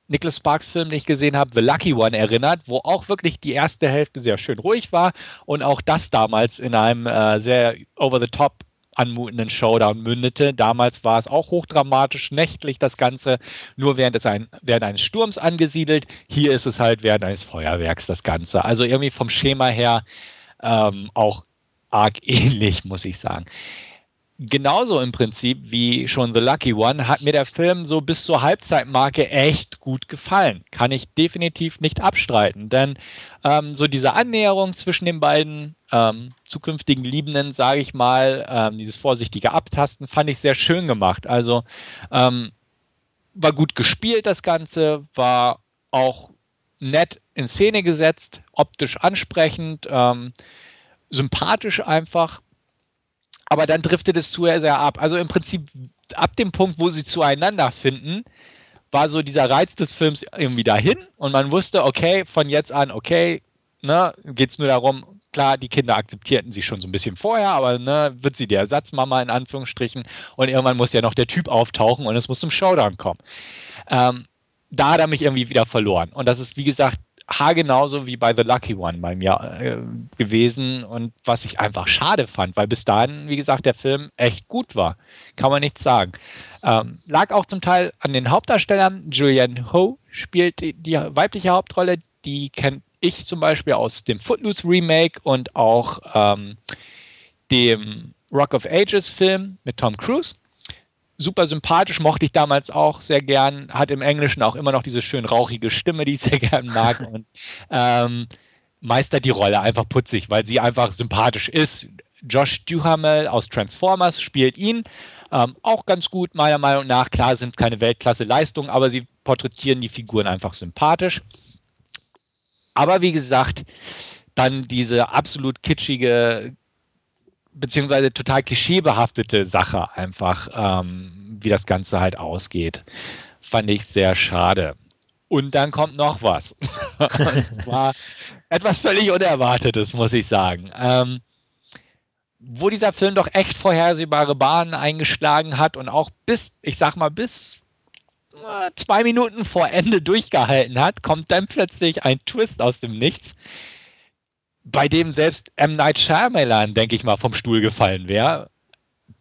Nicholas Sparks Film, den ich gesehen habe, The Lucky One, erinnert, wo auch wirklich die erste Hälfte sehr schön ruhig war und auch das damals in einem äh, sehr over-the-top anmutenden Showdown mündete. Damals war es auch hochdramatisch, nächtlich das Ganze, nur während, es ein, während eines Sturms angesiedelt. Hier ist es halt während eines Feuerwerks das Ganze. Also irgendwie vom Schema her ähm, auch arg <laughs> ähnlich, muss ich sagen genauso im Prinzip wie schon The Lucky One hat mir der Film so bis zur Halbzeitmarke echt gut gefallen. Kann ich definitiv nicht abstreiten, denn ähm, so diese Annäherung zwischen den beiden ähm, zukünftigen Liebenden, sage ich mal, ähm, dieses vorsichtige Abtasten, fand ich sehr schön gemacht. Also ähm, war gut gespielt das Ganze, war auch nett in Szene gesetzt, optisch ansprechend, ähm, sympathisch einfach aber dann driftet es zu sehr ab. Also im Prinzip ab dem Punkt, wo sie zueinander finden, war so dieser Reiz des Films irgendwie dahin und man wusste, okay, von jetzt an, okay, ne, geht es nur darum, klar, die Kinder akzeptierten sie schon so ein bisschen vorher, aber ne, wird sie die Ersatzmama in Anführungsstrichen und irgendwann muss ja noch der Typ auftauchen und es muss zum Showdown kommen. Ähm, da hat er mich irgendwie wieder verloren. Und das ist, wie gesagt, haargenauso wie bei The Lucky One bei mir äh, gewesen und was ich einfach schade fand, weil bis dahin, wie gesagt, der Film echt gut war. Kann man nichts sagen. Ähm, lag auch zum Teil an den Hauptdarstellern. Julianne Ho spielt die, die weibliche Hauptrolle, die kennt ich zum Beispiel aus dem Footloose Remake und auch ähm, dem Rock of Ages Film mit Tom Cruise super sympathisch, mochte ich damals auch sehr gern. Hat im Englischen auch immer noch diese schön rauchige Stimme, die ich sehr gern mag. <laughs> und ähm, meistert die Rolle einfach putzig, weil sie einfach sympathisch ist. Josh Duhamel aus Transformers spielt ihn. Ähm, auch ganz gut, meiner Meinung nach. Klar sind keine Weltklasse-Leistungen, aber sie porträtieren die Figuren einfach sympathisch. Aber wie gesagt, dann diese absolut kitschige beziehungsweise total klischeebehaftete Sache einfach, ähm, wie das Ganze halt ausgeht. Fand ich sehr schade. Und dann kommt noch was. <laughs> Und zwar etwas völlig Unerwartetes, muss ich sagen. Ähm, wo dieser Film doch echt vorhersehbare Bahnen eingeschlagen hat und auch bis, ich sag mal, bis äh, zwei Minuten vor Ende durchgehalten hat, kommt dann plötzlich ein Twist aus dem Nichts, bei dem selbst M. Night Shyamalan, denke ich mal, vom Stuhl gefallen wäre.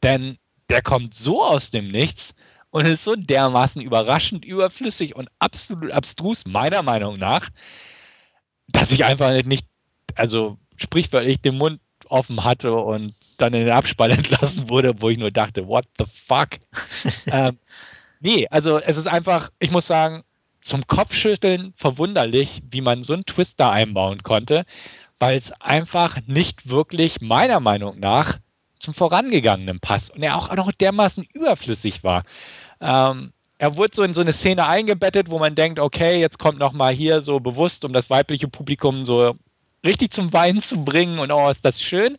Denn der kommt so aus dem Nichts und ist so dermaßen überraschend überflüssig und absolut abstrus, meiner Meinung nach, dass ich einfach nicht, also sprichwörtlich den Mund offen hatte und dann in den Abspann <laughs> entlassen wurde, wo ich nur dachte, what the fuck? <laughs> ähm, nee, also es ist einfach, ich muss sagen, zum Kopfschütteln verwunderlich, wie man so einen Twist da einbauen konnte, weil es einfach nicht wirklich meiner Meinung nach zum Vorangegangenen passt und er auch noch dermaßen überflüssig war. Ähm, er wurde so in so eine Szene eingebettet, wo man denkt, okay, jetzt kommt noch mal hier so bewusst, um das weibliche Publikum so richtig zum Weinen zu bringen und oh, ist das schön.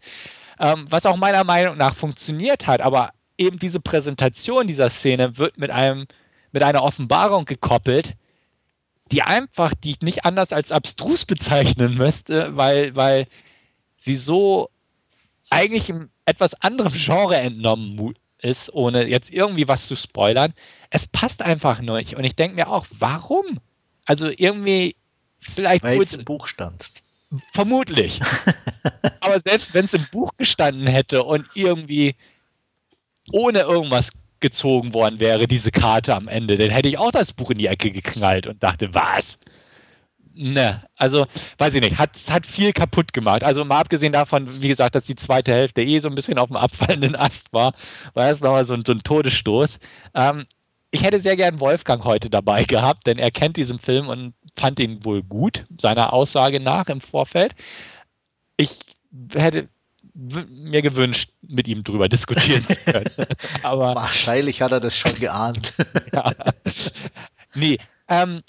Ähm, was auch meiner Meinung nach funktioniert hat, aber eben diese Präsentation dieser Szene wird mit einem mit einer Offenbarung gekoppelt, die einfach, die ich nicht anders als abstrus bezeichnen müsste, weil, weil sie so eigentlich im etwas anderem Genre entnommen ist, ohne jetzt irgendwie was zu spoilern. Es passt einfach nicht. Und ich denke mir auch, warum? Also irgendwie vielleicht. Weil es im Buch stand. Vermutlich. <laughs> Aber selbst wenn es im Buch gestanden hätte und irgendwie ohne irgendwas gezogen worden wäre, diese Karte am Ende, dann hätte ich auch das Buch in die Ecke geknallt und dachte, was? Ne, also weiß ich nicht, hat, hat viel kaputt gemacht. Also mal abgesehen davon, wie gesagt, dass die zweite Hälfte eh so ein bisschen auf dem abfallenden Ast war, war es nochmal so ein, so ein Todesstoß. Ähm, ich hätte sehr gern Wolfgang heute dabei gehabt, denn er kennt diesen Film und fand ihn wohl gut, seiner Aussage nach im Vorfeld. Ich hätte mir gewünscht, mit ihm drüber diskutieren zu können. <laughs> Aber, Wahrscheinlich hat er das schon geahnt. <laughs> ja. Nee, ähm,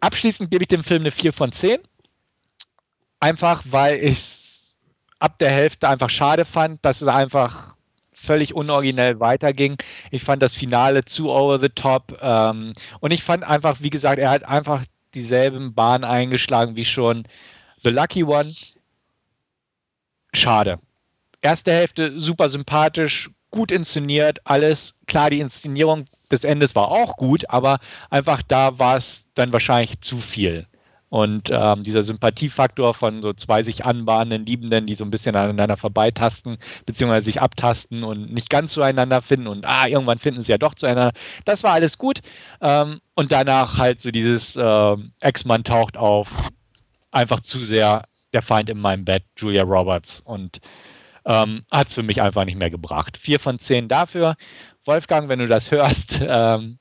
abschließend gebe ich dem Film eine 4 von 10. Einfach, weil ich es ab der Hälfte einfach schade fand, dass es einfach völlig unoriginell weiterging. Ich fand das Finale zu over the top. Ähm, und ich fand einfach, wie gesagt, er hat einfach dieselben Bahnen eingeschlagen wie schon The Lucky One. Schade erste Hälfte super sympathisch, gut inszeniert, alles. Klar, die Inszenierung des Endes war auch gut, aber einfach da war es dann wahrscheinlich zu viel. Und ähm, dieser Sympathiefaktor von so zwei sich anbahnenden Liebenden, die so ein bisschen aneinander vorbeitasten, beziehungsweise sich abtasten und nicht ganz zueinander finden und ah, irgendwann finden sie ja doch zueinander. Das war alles gut. Ähm, und danach halt so dieses äh, Ex-Mann taucht auf, einfach zu sehr der Feind in meinem Bett, Julia Roberts. Und ähm, hat es für mich einfach nicht mehr gebracht. Vier von zehn dafür. Wolfgang, wenn du das hörst, ähm,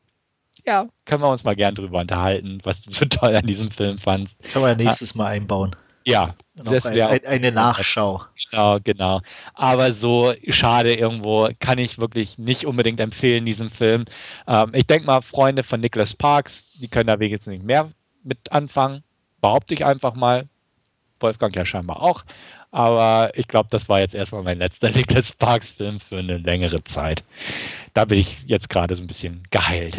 ja, können wir uns mal gern drüber unterhalten, was du so toll an diesem Film fandst. Können wir nächstes Mal einbauen. Ja, das wäre ein, eine Nachschau. Genau, genau. Aber so schade irgendwo kann ich wirklich nicht unbedingt empfehlen, diesen Film. Ähm, ich denke mal, Freunde von Nicholas Parks, die können da wenigstens nicht mehr mit anfangen. Behaupte ich einfach mal. Wolfgang ja scheinbar auch. Aber ich glaube, das war jetzt erstmal mein letzter <laughs> Nicholas Parks Film für eine längere Zeit. Da bin ich jetzt gerade so ein bisschen geheilt.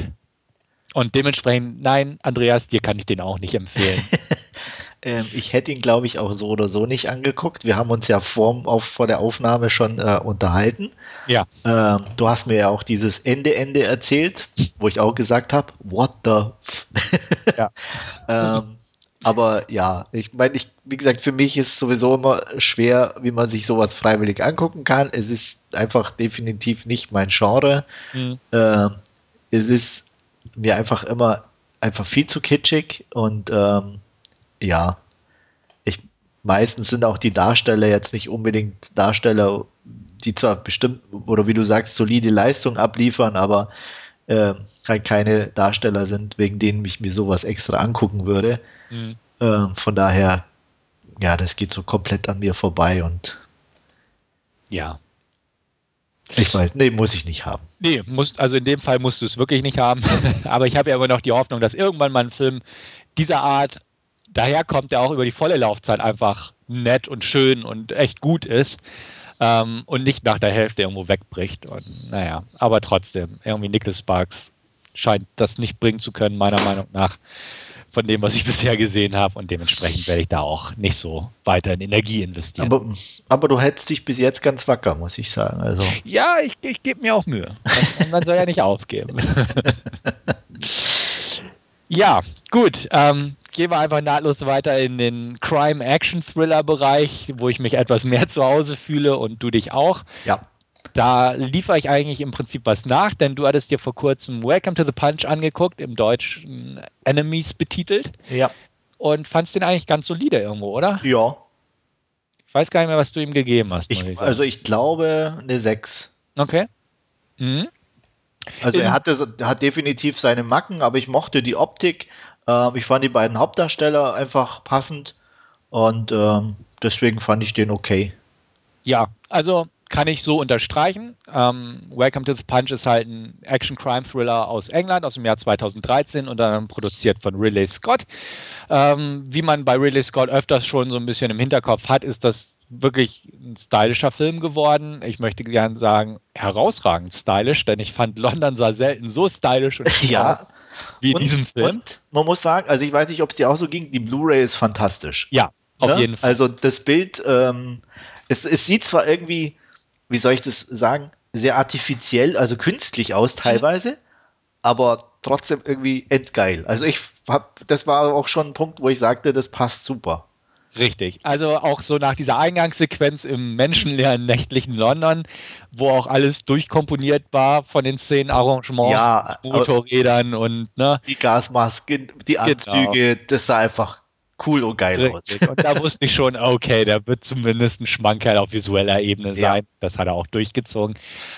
Und dementsprechend, nein, Andreas, dir kann ich den auch nicht empfehlen. <laughs> ähm, ich hätte ihn, glaube ich, auch so oder so nicht angeguckt. Wir haben uns ja vor, auf, vor der Aufnahme schon äh, unterhalten. Ja. Ähm, du hast mir ja auch dieses Ende-Ende erzählt, wo ich auch gesagt habe, what the f ja. <laughs> ähm, aber ja, ich meine, ich, wie gesagt, für mich ist es sowieso immer schwer, wie man sich sowas freiwillig angucken kann. Es ist einfach definitiv nicht mein Genre. Mhm. Äh, es ist mir einfach immer einfach viel zu kitschig und ähm, ja, ich meistens sind auch die Darsteller jetzt nicht unbedingt Darsteller, die zwar bestimmt oder wie du sagst solide Leistung abliefern, aber äh, halt keine Darsteller sind, wegen denen ich mir sowas extra angucken würde. Mhm. Äh, von daher, ja, das geht so komplett an mir vorbei und ja. Ich weiß, nee, muss ich nicht haben. Nee, muss, also in dem Fall musst du es wirklich nicht haben. <laughs> Aber ich habe ja immer noch die Hoffnung, dass irgendwann mal ein Film dieser Art daherkommt, der auch über die volle Laufzeit einfach nett und schön und echt gut ist ähm, und nicht nach der Hälfte irgendwo wegbricht. Und naja, aber trotzdem, irgendwie Nicholas Sparks scheint das nicht bringen zu können, meiner Meinung nach von dem, was ich <laughs> bisher gesehen habe. Und dementsprechend werde ich da auch nicht so weiter in Energie investieren. Aber, aber du hältst dich bis jetzt ganz wacker, muss ich sagen. Also. Ja, ich, ich gebe mir auch Mühe. Man, man soll ja nicht <laughs> aufgeben. ja, gut. Ähm, gehen wir einfach nahtlos weiter in den Crime-Action-Thriller-Bereich, wo ich mich etwas mehr <laughs> zu Hause fühle und du dich auch. Ja. Da liefere ich eigentlich im Prinzip was nach, denn du hattest dir vor kurzem Welcome to the Punch angeguckt, im Deutschen Enemies betitelt. Ja. Und fandst den eigentlich ganz solide irgendwo, oder? Ja. Ich weiß gar nicht mehr, was du ihm gegeben hast. Ich, ich also ich glaube eine 6. Okay. Mhm. Also er hatte, hat definitiv seine Macken, aber ich mochte die Optik. Äh, ich fand die beiden Hauptdarsteller einfach passend und ähm, deswegen fand ich den okay. Ja, also kann ich so unterstreichen. Ähm, Welcome to the Punch ist halt ein Action-Crime-Thriller aus England aus dem Jahr 2013 und dann produziert von Ridley Scott. Ähm, wie man bei Ridley Scott öfters schon so ein bisschen im Hinterkopf hat, ist das wirklich ein stylischer Film geworden. Ich möchte gerne sagen, herausragend stylisch, denn ich fand London sah selten so stylisch und <laughs> ja. aus wie in und, diesem Film. Und man muss sagen, also ich weiß nicht, ob es dir auch so ging, die Blu-ray ist fantastisch. Ja, auf ne? jeden Fall. Also das Bild, ähm, es, es sieht zwar irgendwie wie soll ich das sagen, sehr artifiziell, also künstlich aus teilweise, mhm. aber trotzdem irgendwie endgeil. Also ich hab, das war auch schon ein Punkt, wo ich sagte, das passt super. Richtig. Also auch so nach dieser Eingangssequenz im menschenleeren nächtlichen London, wo auch alles durchkomponiert war von den Szenenarrangements, ja, Motorrädern und ne. Die Gasmasken, die genau. Anzüge, genau. das sah einfach cool und geil Richtig. aus. Und da wusste ich schon, okay, der wird zumindest ein Schmankerl auf visueller Ebene sein. Ja. Das hat er auch durchgezogen.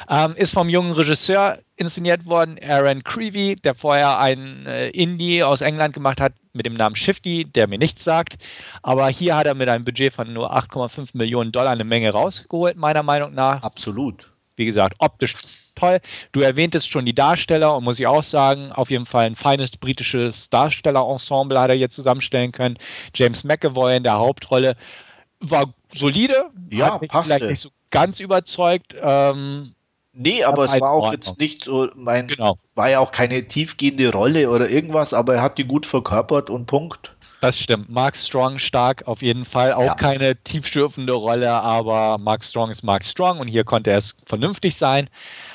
Ähm, ist vom jungen Regisseur inszeniert worden, Aaron Creevy, der vorher ein äh, Indie aus England gemacht hat mit dem Namen Shifty, der mir nichts sagt. Aber hier hat er mit einem Budget von nur 8,5 Millionen Dollar eine Menge rausgeholt, meiner Meinung nach. Absolut. Wie gesagt, optisch toll. Du erwähntest schon die Darsteller und muss ich auch sagen, auf jeden Fall ein feines britisches Darstellerensemble hat er hier zusammenstellen können. James McAvoy in der Hauptrolle war solide, ja, hat mich passte. vielleicht nicht so ganz überzeugt. Ähm, Nee, aber es war auch jetzt nicht so, mein, genau. war ja auch keine tiefgehende Rolle oder irgendwas, aber er hat die gut verkörpert und Punkt. Das stimmt. Mark Strong stark auf jeden Fall. Auch ja. keine tiefschürfende Rolle, aber Mark Strong ist Mark Strong und hier konnte er es vernünftig sein.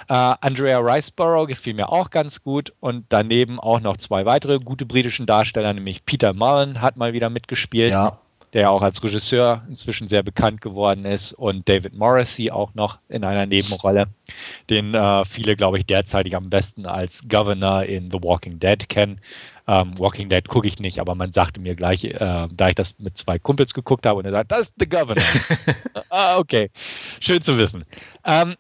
Äh, Andrea Riceborough gefiel mir auch ganz gut und daneben auch noch zwei weitere gute britischen Darsteller, nämlich Peter Mullen hat mal wieder mitgespielt. Ja. Der auch als Regisseur inzwischen sehr bekannt geworden ist und David Morrissey auch noch in einer Nebenrolle, den äh, viele, glaube ich, derzeitig am besten als Governor in The Walking Dead kennen. Ähm, Walking Dead gucke ich nicht, aber man sagte mir gleich, äh, da ich das mit zwei Kumpels geguckt habe und er sagt, das ist The Governor. <laughs> ah, okay. Schön zu wissen. Ähm,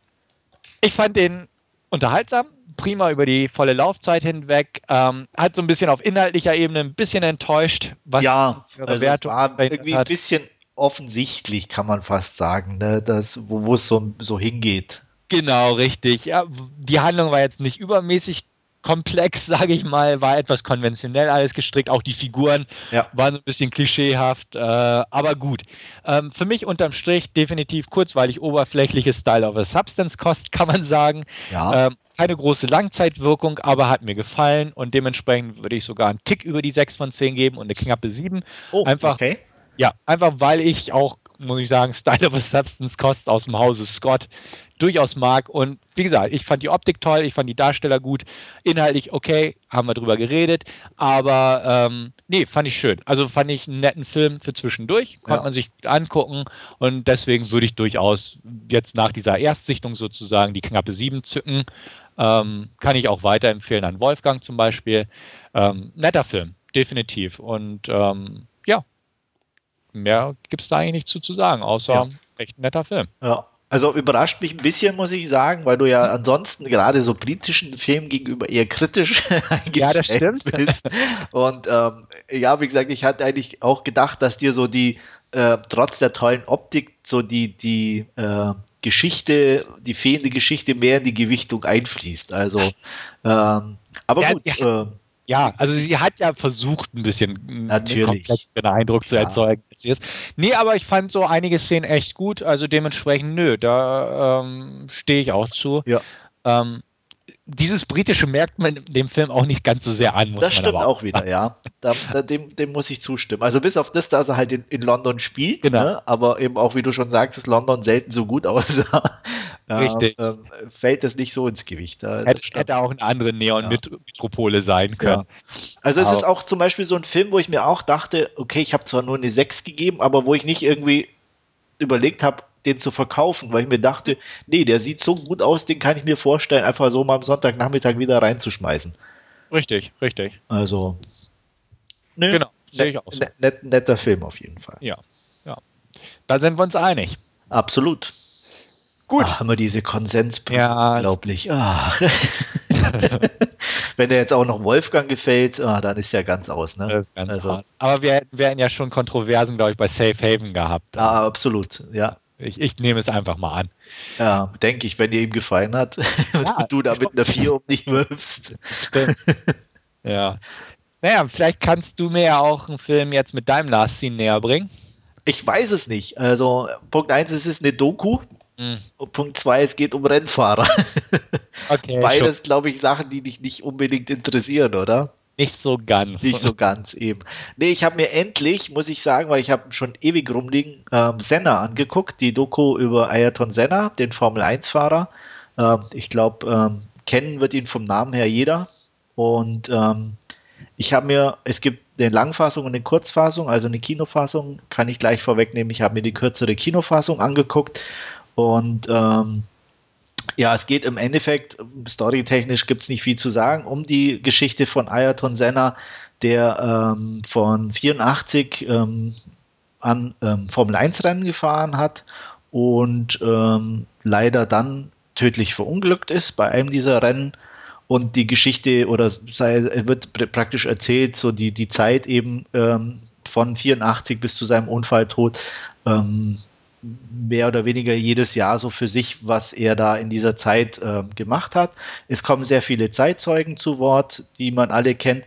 ich fand den unterhaltsam, prima über die volle Laufzeit hinweg. Ähm, hat so ein bisschen auf inhaltlicher Ebene ein bisschen enttäuscht, was ja, für also es war irgendwie hat. ein bisschen offensichtlich, kann man fast sagen, ne, das, wo es so, so hingeht. Genau, richtig. Ja, die Handlung war jetzt nicht übermäßig komplex, <laughs> sage ich mal, war etwas konventionell alles gestrickt. Auch die Figuren ja. waren so ein bisschen klischeehaft, äh, aber gut. Ähm, für mich unterm Strich definitiv kurzweilig oberflächliches Style of a Substance Cost, <laughs> kann man sagen. Ja. Ähm, keine große Langzeitwirkung, aber hat mir gefallen und dementsprechend würde ich sogar einen Tick über die 6 von 10 geben und eine knappe 7. Oh, einfach, okay. Ja, einfach weil ich auch, muss ich sagen, Style of a Substance Cost aus dem Hause Scott durchaus mag. Und wie gesagt, ich fand die Optik toll, ich fand die Darsteller gut, inhaltlich okay, haben wir drüber geredet, aber ähm, nee, fand ich schön. Also fand ich einen netten Film für zwischendurch, konnte ja. man sich angucken und deswegen würde ich durchaus jetzt nach dieser Erstsichtung sozusagen die knappe 7 zücken. Ähm, kann ich auch weiterempfehlen an Wolfgang zum Beispiel. Ähm, netter Film, definitiv. Und ähm, ja, mehr gibt es da eigentlich nicht zu, zu sagen, außer ja. echt ein netter Film. Ja, also überrascht mich ein bisschen, muss ich sagen, weil du ja ansonsten gerade so britischen Filmen gegenüber eher kritisch <laughs> ja, das stimmt. bist. Und ähm, ja, wie gesagt, ich hatte eigentlich auch gedacht, dass dir so die, äh, trotz der tollen Optik, so die, die äh, Geschichte, die fehlende Geschichte mehr in die Gewichtung einfließt. Also, ähm, aber ja, gut. Ja. Äh, ja, also sie hat ja versucht, ein bisschen Natürlich. einen Eindruck zu ja. erzeugen. Nee, aber ich fand so einige Szenen echt gut, also dementsprechend, nö, da ähm, stehe ich auch zu. Ja. Ähm, dieses britische merkt man dem Film auch nicht ganz so sehr an. Muss das stimmt auch, auch wieder, ja. Da, da, dem, dem, muss ich zustimmen. Also bis auf das, dass er halt in, in London spielt, genau. ne? aber eben auch, wie du schon sagst, London selten so gut <laughs> aussah. Richtig. Ähm, fällt das nicht so ins Gewicht. Da, hätte, hätte, auch eine andere Neon-Metropole ja. sein können. Ja. Also es aber ist auch zum Beispiel so ein Film, wo ich mir auch dachte, okay, ich habe zwar nur eine 6 gegeben, aber wo ich nicht irgendwie überlegt habe, den zu verkaufen, weil ich mir dachte, nee, der sieht so gut aus, den kann ich mir vorstellen, einfach so mal am Sonntagnachmittag wieder reinzuschmeißen. Richtig, richtig. Also, nö, genau, sehe ich auch so. Net, netter Film auf jeden Fall. Ja, ja. Da sind wir uns einig. Absolut. Gut. Ach, haben wir diese Konsens. Ja, unglaublich. Ach. <laughs> Wenn der jetzt auch noch Wolfgang gefällt, ah, dann ist ja ganz aus. Ne? Das ist ganz also. aus. Aber wir, hätten ja schon Kontroversen, glaube ich, bei Safe Haven gehabt. Ah, absolut, ja. Ich, ich nehme es einfach mal an. Ja, denke ich, wenn dir ihm gefallen hat <laughs> ja, und du da mit einer 4 um dich wirfst. ja. Naja, vielleicht kannst du mir ja auch einen Film jetzt mit deinem Last Scene näher bringen. Ich weiß es nicht. Also, Punkt 1, es ist eine Doku. Mhm. Punkt 2, es geht um Rennfahrer. <laughs> Okay, Beides, glaube ich, Sachen, die dich nicht unbedingt interessieren, oder? Nicht so ganz. Nicht so ganz, eben. Nee, ich habe mir endlich, muss ich sagen, weil ich habe schon ewig rumliegen, ähm, Senna angeguckt, die Doku über Ayrton Senna, den Formel-1-Fahrer. Ähm, ich glaube, ähm, kennen wird ihn vom Namen her jeder. Und ähm, ich habe mir, es gibt eine Langfassung und eine Kurzfassung, also eine Kinofassung, kann ich gleich vorwegnehmen. Ich habe mir die kürzere Kinofassung angeguckt und ähm, ja, es geht im Endeffekt, storytechnisch gibt es nicht viel zu sagen, um die Geschichte von Ayrton Senna, der ähm, von 84 ähm, an ähm, Formel 1 Rennen gefahren hat und ähm, leider dann tödlich verunglückt ist bei einem dieser Rennen. Und die Geschichte oder sei, wird praktisch erzählt, so die, die Zeit eben ähm, von 84 bis zu seinem Unfalltod, ähm, mehr oder weniger jedes Jahr so für sich, was er da in dieser Zeit äh, gemacht hat. Es kommen sehr viele Zeitzeugen zu Wort, die man alle kennt.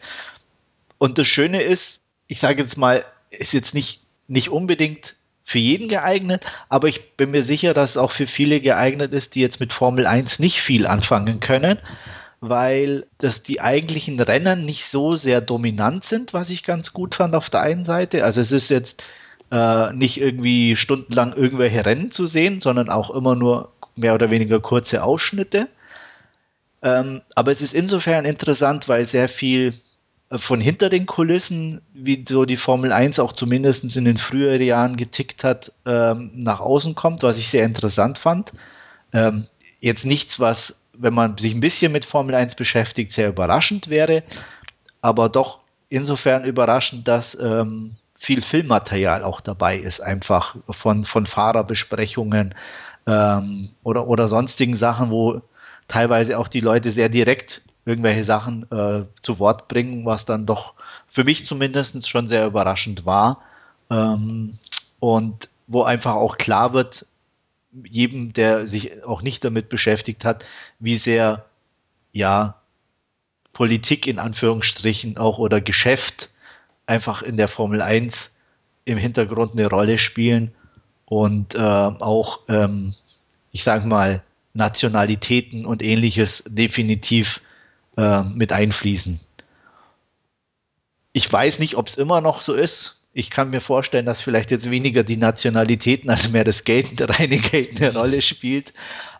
Und das Schöne ist, ich sage jetzt mal, ist jetzt nicht, nicht unbedingt für jeden geeignet, aber ich bin mir sicher, dass es auch für viele geeignet ist, die jetzt mit Formel 1 nicht viel anfangen können, weil das die eigentlichen Rennen nicht so sehr dominant sind, was ich ganz gut fand auf der einen Seite. Also es ist jetzt äh, nicht irgendwie stundenlang irgendwelche Rennen zu sehen, sondern auch immer nur mehr oder weniger kurze Ausschnitte. Ähm, aber es ist insofern interessant, weil sehr viel äh, von hinter den Kulissen, wie so die Formel 1 auch zumindest in den früheren Jahren getickt hat, ähm, nach außen kommt, was ich sehr interessant fand. Ähm, jetzt nichts, was, wenn man sich ein bisschen mit Formel 1 beschäftigt, sehr überraschend wäre, aber doch insofern überraschend, dass ähm, viel Filmmaterial auch dabei ist, einfach von, von Fahrerbesprechungen ähm, oder, oder sonstigen Sachen, wo teilweise auch die Leute sehr direkt irgendwelche Sachen äh, zu Wort bringen, was dann doch für mich zumindest schon sehr überraschend war. Ähm, und wo einfach auch klar wird, jedem, der sich auch nicht damit beschäftigt hat, wie sehr ja Politik in Anführungsstrichen auch oder Geschäft einfach in der Formel 1 im Hintergrund eine Rolle spielen und äh, auch, ähm, ich sage mal, Nationalitäten und ähnliches definitiv äh, mit einfließen. Ich weiß nicht, ob es immer noch so ist. Ich kann mir vorstellen, dass vielleicht jetzt weniger die Nationalitäten als mehr das Geld, reine Geld eine Rolle spielt.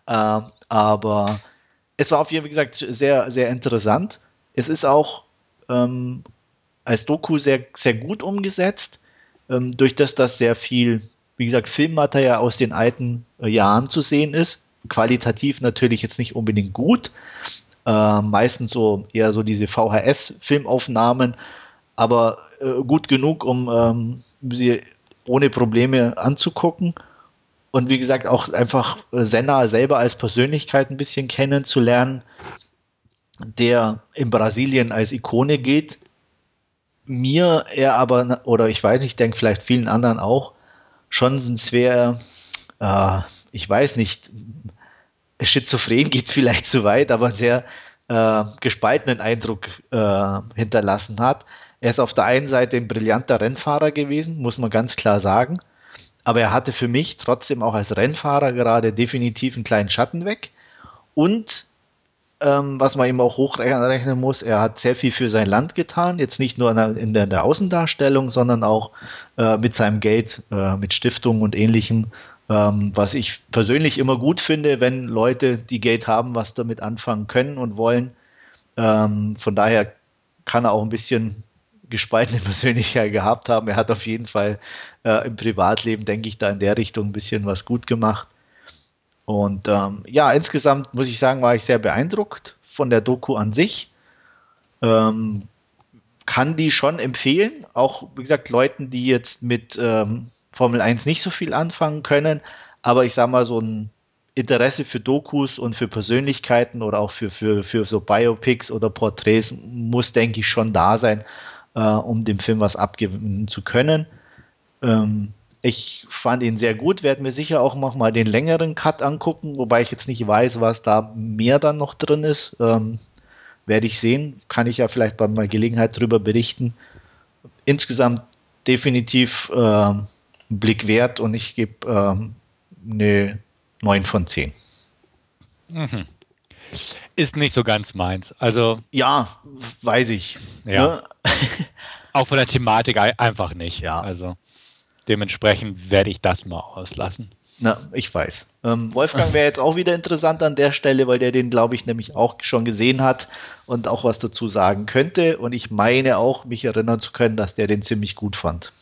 Äh, aber es war auf jeden Fall, wie gesagt, sehr, sehr interessant. Es ist auch ähm, als Doku sehr, sehr gut umgesetzt, ähm, durch das das sehr viel, wie gesagt, Filmmaterial aus den alten äh, Jahren zu sehen ist. Qualitativ natürlich jetzt nicht unbedingt gut, äh, meistens so eher so diese VHS-Filmaufnahmen, aber äh, gut genug, um ähm, sie ohne Probleme anzugucken. Und wie gesagt, auch einfach Senna selber als Persönlichkeit ein bisschen kennenzulernen, der in Brasilien als Ikone gilt, mir er aber, oder ich weiß nicht, ich denke vielleicht vielen anderen auch, schon ein schwer, äh, ich weiß nicht, schizophren <laughs> geht vielleicht zu weit, aber sehr äh, gespaltenen Eindruck äh, hinterlassen hat. Er ist auf der einen Seite ein brillanter Rennfahrer gewesen, muss man ganz klar sagen. Aber er hatte für mich trotzdem auch als Rennfahrer gerade definitiv einen kleinen Schatten weg. Und ähm, was man ihm auch hochrechnen muss. Er hat sehr viel für sein Land getan, jetzt nicht nur in der, in der Außendarstellung, sondern auch äh, mit seinem Geld, äh, mit Stiftungen und ähnlichem, ähm, was ich persönlich immer gut finde, wenn Leute, die Geld haben, was damit anfangen können und wollen. Ähm, von daher kann er auch ein bisschen gespaltene <laughs> Persönlichkeit gehabt haben. Er hat auf jeden Fall äh, im Privatleben, denke ich, da in der Richtung ein bisschen was gut gemacht. Und ähm, ja, insgesamt muss ich sagen, war ich sehr beeindruckt von der Doku an sich. Ähm, kann die schon empfehlen, auch wie gesagt, Leuten, die jetzt mit ähm, Formel 1 nicht so viel anfangen können, aber ich sage mal, so ein Interesse für Dokus und für Persönlichkeiten oder auch für, für, für so Biopics oder Porträts muss, denke ich, schon da sein, äh, um dem Film was abgewinnen zu können. Ähm, ich fand ihn sehr gut, werde mir sicher auch noch mal den längeren Cut angucken, wobei ich jetzt nicht weiß, was da mehr dann noch drin ist. Ähm, werde ich sehen, kann ich ja vielleicht bei mal Gelegenheit darüber berichten. Insgesamt definitiv äh, einen Blick wert und ich gebe ähm, eine 9 von 10. Mhm. Ist nicht so ganz meins. Also. Ja, weiß ich. Ja. Ne? <laughs> Auch von der Thematik einfach nicht. Ja. Also dementsprechend werde ich das mal auslassen. Na, ich weiß. Ähm, Wolfgang wäre jetzt auch wieder interessant an der Stelle, weil der den, glaube ich, nämlich auch schon gesehen hat und auch was dazu sagen könnte. Und ich meine auch, mich erinnern zu können, dass der den ziemlich gut fand.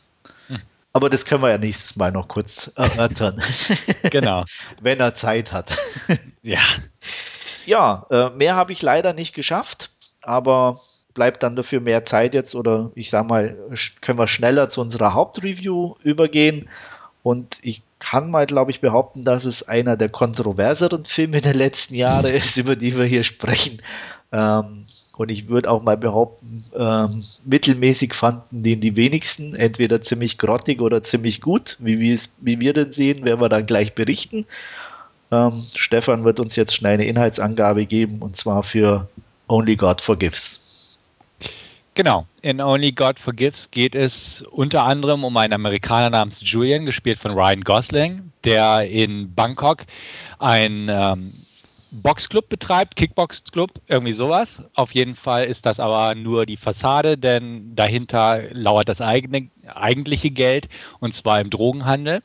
Aber das können wir ja nächstes Mal noch kurz erörtern. <laughs> genau. <laughs> Wenn er Zeit hat. ja. Ja, äh, mehr habe ich leider nicht geschafft, aber bleibt dann dafür mehr Zeit jetzt oder ich sag mal, können wir schneller zu unserer Hauptreview übergehen. Und ich kann mal, glaube ich, behaupten, dass es einer der kontroverseren Filme der letzten Jahre ist, <laughs> über die wir hier sprechen. Ähm, und ich würde auch mal behaupten, ähm, mittelmäßig fanden den die wenigsten, entweder ziemlich grottig oder ziemlich gut. Wie, wie wir den sehen, werden wir dann gleich berichten. Ähm, Stefan wird uns jetzt schnell eine Inhaltsangabe geben und zwar für Only God Forgives. Genau, in Only God Forgives geht es unter anderem um einen Amerikaner namens Julian, gespielt von Ryan Gosling, der in Bangkok ein ähm, Boxclub betreibt, Kickbox-Club, irgendwie sowas. Auf jeden Fall ist das aber nur die Fassade, denn dahinter lauert das eigene, eigentliche Geld und zwar im Drogenhandel.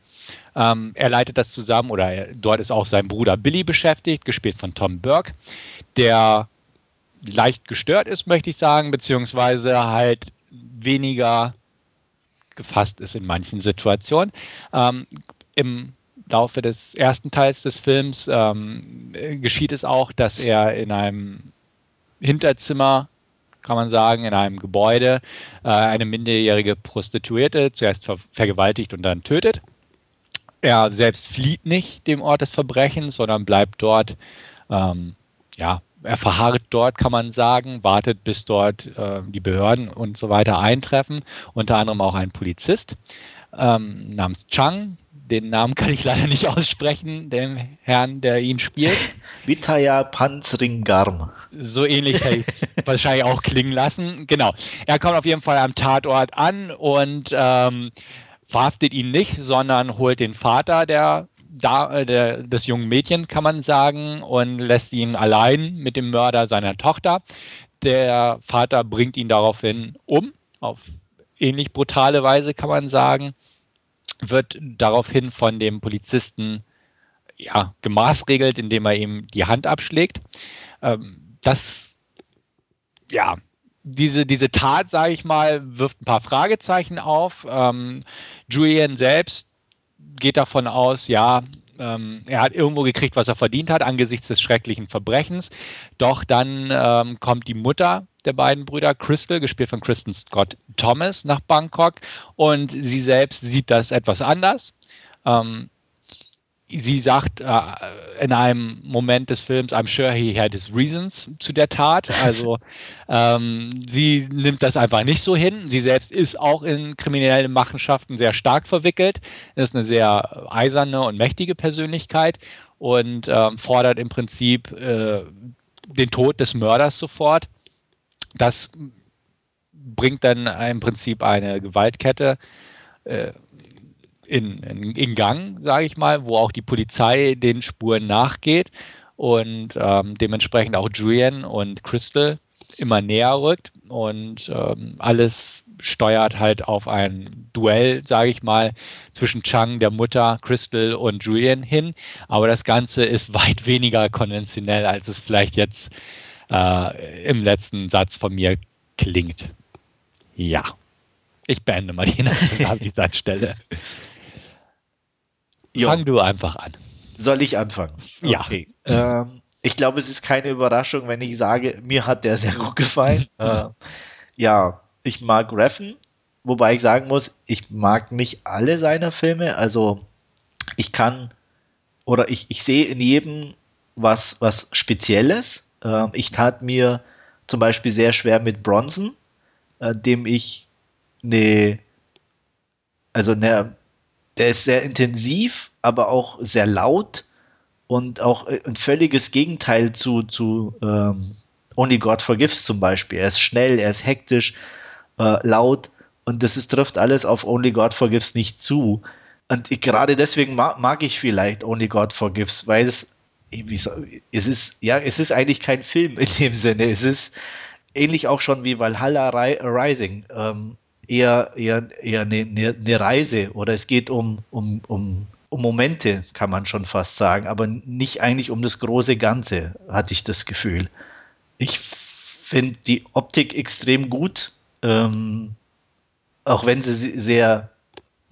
Ähm, er leitet das zusammen oder er, dort ist auch sein Bruder Billy beschäftigt, gespielt von Tom Burke, der leicht gestört ist, möchte ich sagen, beziehungsweise halt weniger gefasst ist in manchen Situationen. Ähm, Im Laufe des ersten Teils des Films ähm, geschieht es auch, dass er in einem Hinterzimmer, kann man sagen, in einem Gebäude äh, eine minderjährige Prostituierte zuerst ver vergewaltigt und dann tötet. Er selbst flieht nicht dem Ort des Verbrechens, sondern bleibt dort, ähm, ja, er verharrt dort, kann man sagen, wartet, bis dort äh, die Behörden und so weiter eintreffen, unter anderem auch ein Polizist ähm, namens Chang, den Namen <laughs> kann ich leider nicht aussprechen, den Herrn, der ihn spielt. <laughs> Vitaya Panzringarm. So ähnlich hätte ich es <laughs> wahrscheinlich auch klingen lassen. Genau. Er kommt auf jeden Fall am Tatort an und ähm, verhaftet ihn nicht, sondern holt den Vater der, der, der, des jungen Mädchens, kann man sagen, und lässt ihn allein mit dem Mörder seiner Tochter. Der Vater bringt ihn daraufhin um, auf ähnlich brutale Weise, kann man sagen wird daraufhin von dem Polizisten ja, gemaßregelt, indem er ihm die Hand abschlägt. Ähm, das, ja, diese, diese Tat, sage ich mal, wirft ein paar Fragezeichen auf. Ähm, Julian selbst geht davon aus, ja, ähm, er hat irgendwo gekriegt, was er verdient hat angesichts des schrecklichen Verbrechens. Doch dann ähm, kommt die Mutter der beiden Brüder, Crystal, gespielt von Kristen Scott Thomas, nach Bangkok und sie selbst sieht das etwas anders. Ähm, sie sagt äh, in einem Moment des Films, I'm sure he had his reasons zu der Tat. Also <laughs> ähm, sie nimmt das einfach nicht so hin. Sie selbst ist auch in kriminelle Machenschaften sehr stark verwickelt, ist eine sehr eiserne und mächtige Persönlichkeit und ähm, fordert im Prinzip äh, den Tod des Mörders sofort. Das bringt dann im Prinzip eine Gewaltkette. Äh, in, in, in Gang, sage ich mal, wo auch die Polizei den Spuren nachgeht und ähm, dementsprechend auch Julian und Crystal immer näher rückt und ähm, alles steuert halt auf ein Duell, sage ich mal, zwischen Chang, der Mutter, Crystal und Julian hin. Aber das Ganze ist weit <laughs> weniger konventionell, als es vielleicht jetzt äh, im letzten Satz von mir klingt. Ja. Ich beende mal die Nachricht an dieser <laughs> Stelle. Jo. Fang du einfach an. Soll ich anfangen? Ja. Okay. Ähm, ich glaube, es ist keine Überraschung, wenn ich sage, mir hat der sehr gut gefallen. <laughs> äh, ja, ich mag Reffen. wobei ich sagen muss, ich mag nicht alle seiner Filme. Also ich kann oder ich, ich sehe in jedem was, was Spezielles. Äh, ich tat mir zum Beispiel sehr schwer mit Bronson, äh, dem ich eine, also eine, der ist sehr intensiv, aber auch sehr laut und auch ein völliges Gegenteil zu, zu ähm, Only God Forgives zum Beispiel. Er ist schnell, er ist hektisch, äh, laut und das ist, trifft alles auf Only God Forgives nicht zu. Und ich, gerade deswegen mag, mag, ich vielleicht Only God Forgives, weil es, es ist, ja, es ist eigentlich kein Film in dem Sinne. Es ist ähnlich auch schon wie Valhalla Rising. Ähm, eher, eher, eher eine, eine, Reise oder es geht um, um, um, um Momente, kann man schon fast sagen, aber nicht eigentlich um das große Ganze, hatte ich das Gefühl. Ich finde die Optik extrem gut, ähm, auch wenn sie sehr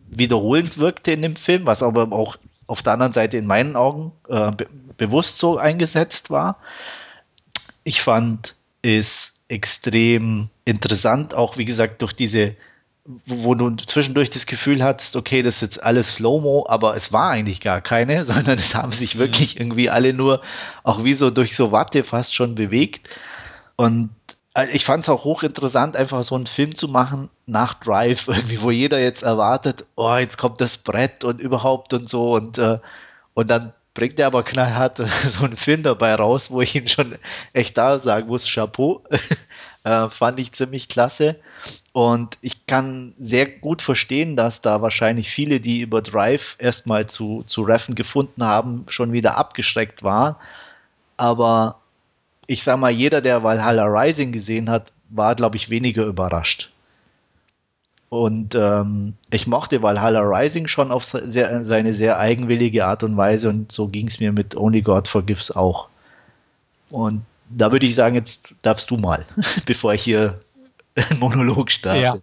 wiederholend wirkte in dem Film, was aber auch auf der anderen Seite in meinen Augen äh, be bewusst so eingesetzt war. Ich fand es extrem interessant, auch wie gesagt durch diese, wo du zwischendurch das Gefühl hattest, okay, das ist jetzt alles Slow-Mo, aber es war eigentlich gar keine, <laughs> sondern es haben sich wirklich mhm. irgendwie alle nur auch wie so durch so Watte fast schon bewegt. Und äh, ich fand es auch hochinteressant, einfach so einen Film zu machen nach Drive, <laughs> irgendwie, wo jeder jetzt erwartet, oh, jetzt kommt das Brett und überhaupt und so und, äh, und dann bringt er aber knallhart <laughs> so einen Film dabei raus, wo ich ihn schon echt da sagen muss, Chapeau. <laughs> äh, fand ich ziemlich klasse. Und ich kann sehr gut verstehen, dass da wahrscheinlich viele, die über Drive erstmal zu, zu Reffen gefunden haben, schon wieder abgeschreckt waren. Aber ich sag mal, jeder, der Valhalla Rising gesehen hat, war, glaube ich, weniger überrascht. Und ähm, ich mochte Valhalla Rising schon auf sehr, seine sehr eigenwillige Art und Weise und so ging es mir mit Only God Forgives auch. Und da würde ich sagen, jetzt darfst du mal, <laughs> bevor ich hier einen Monolog starte.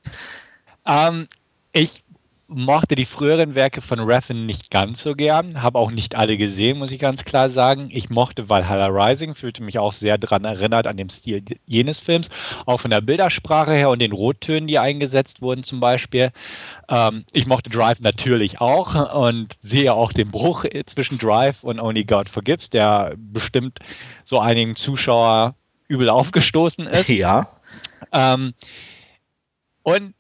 Ja. Ähm, ich mochte die früheren Werke von Raffin nicht ganz so gern, habe auch nicht alle gesehen, muss ich ganz klar sagen. Ich mochte Valhalla Rising, fühlte mich auch sehr daran erinnert an den Stil jenes Films, auch von der Bildersprache her und den Rottönen, die eingesetzt wurden zum Beispiel. Ähm, ich mochte Drive natürlich auch und sehe auch den Bruch zwischen Drive und Only God Forgives, der bestimmt so einigen Zuschauer übel aufgestoßen ist. <laughs> Ja. Ähm, und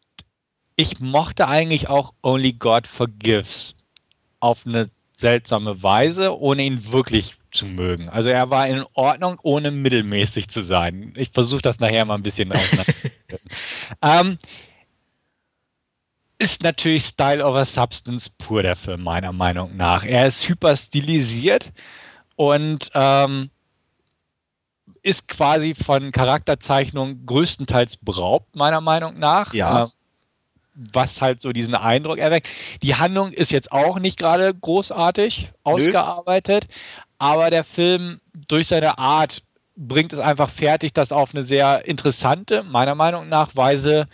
ich mochte eigentlich auch Only God Forgives auf eine seltsame Weise, ohne ihn wirklich zu mögen. Also er war in Ordnung, ohne mittelmäßig zu sein. Ich versuche das nachher mal ein bisschen <laughs> ähm, Ist natürlich Style over Substance pur, der Film, meiner Meinung nach. Er ist hyper stilisiert und ähm, ist quasi von Charakterzeichnung größtenteils beraubt, meiner Meinung nach. Ja. Ähm, was halt so diesen Eindruck erweckt. Die Handlung ist jetzt auch nicht gerade großartig ausgearbeitet, Nö. aber der Film durch seine Art bringt es einfach fertig, das auf eine sehr interessante, meiner Meinung nach, Weise,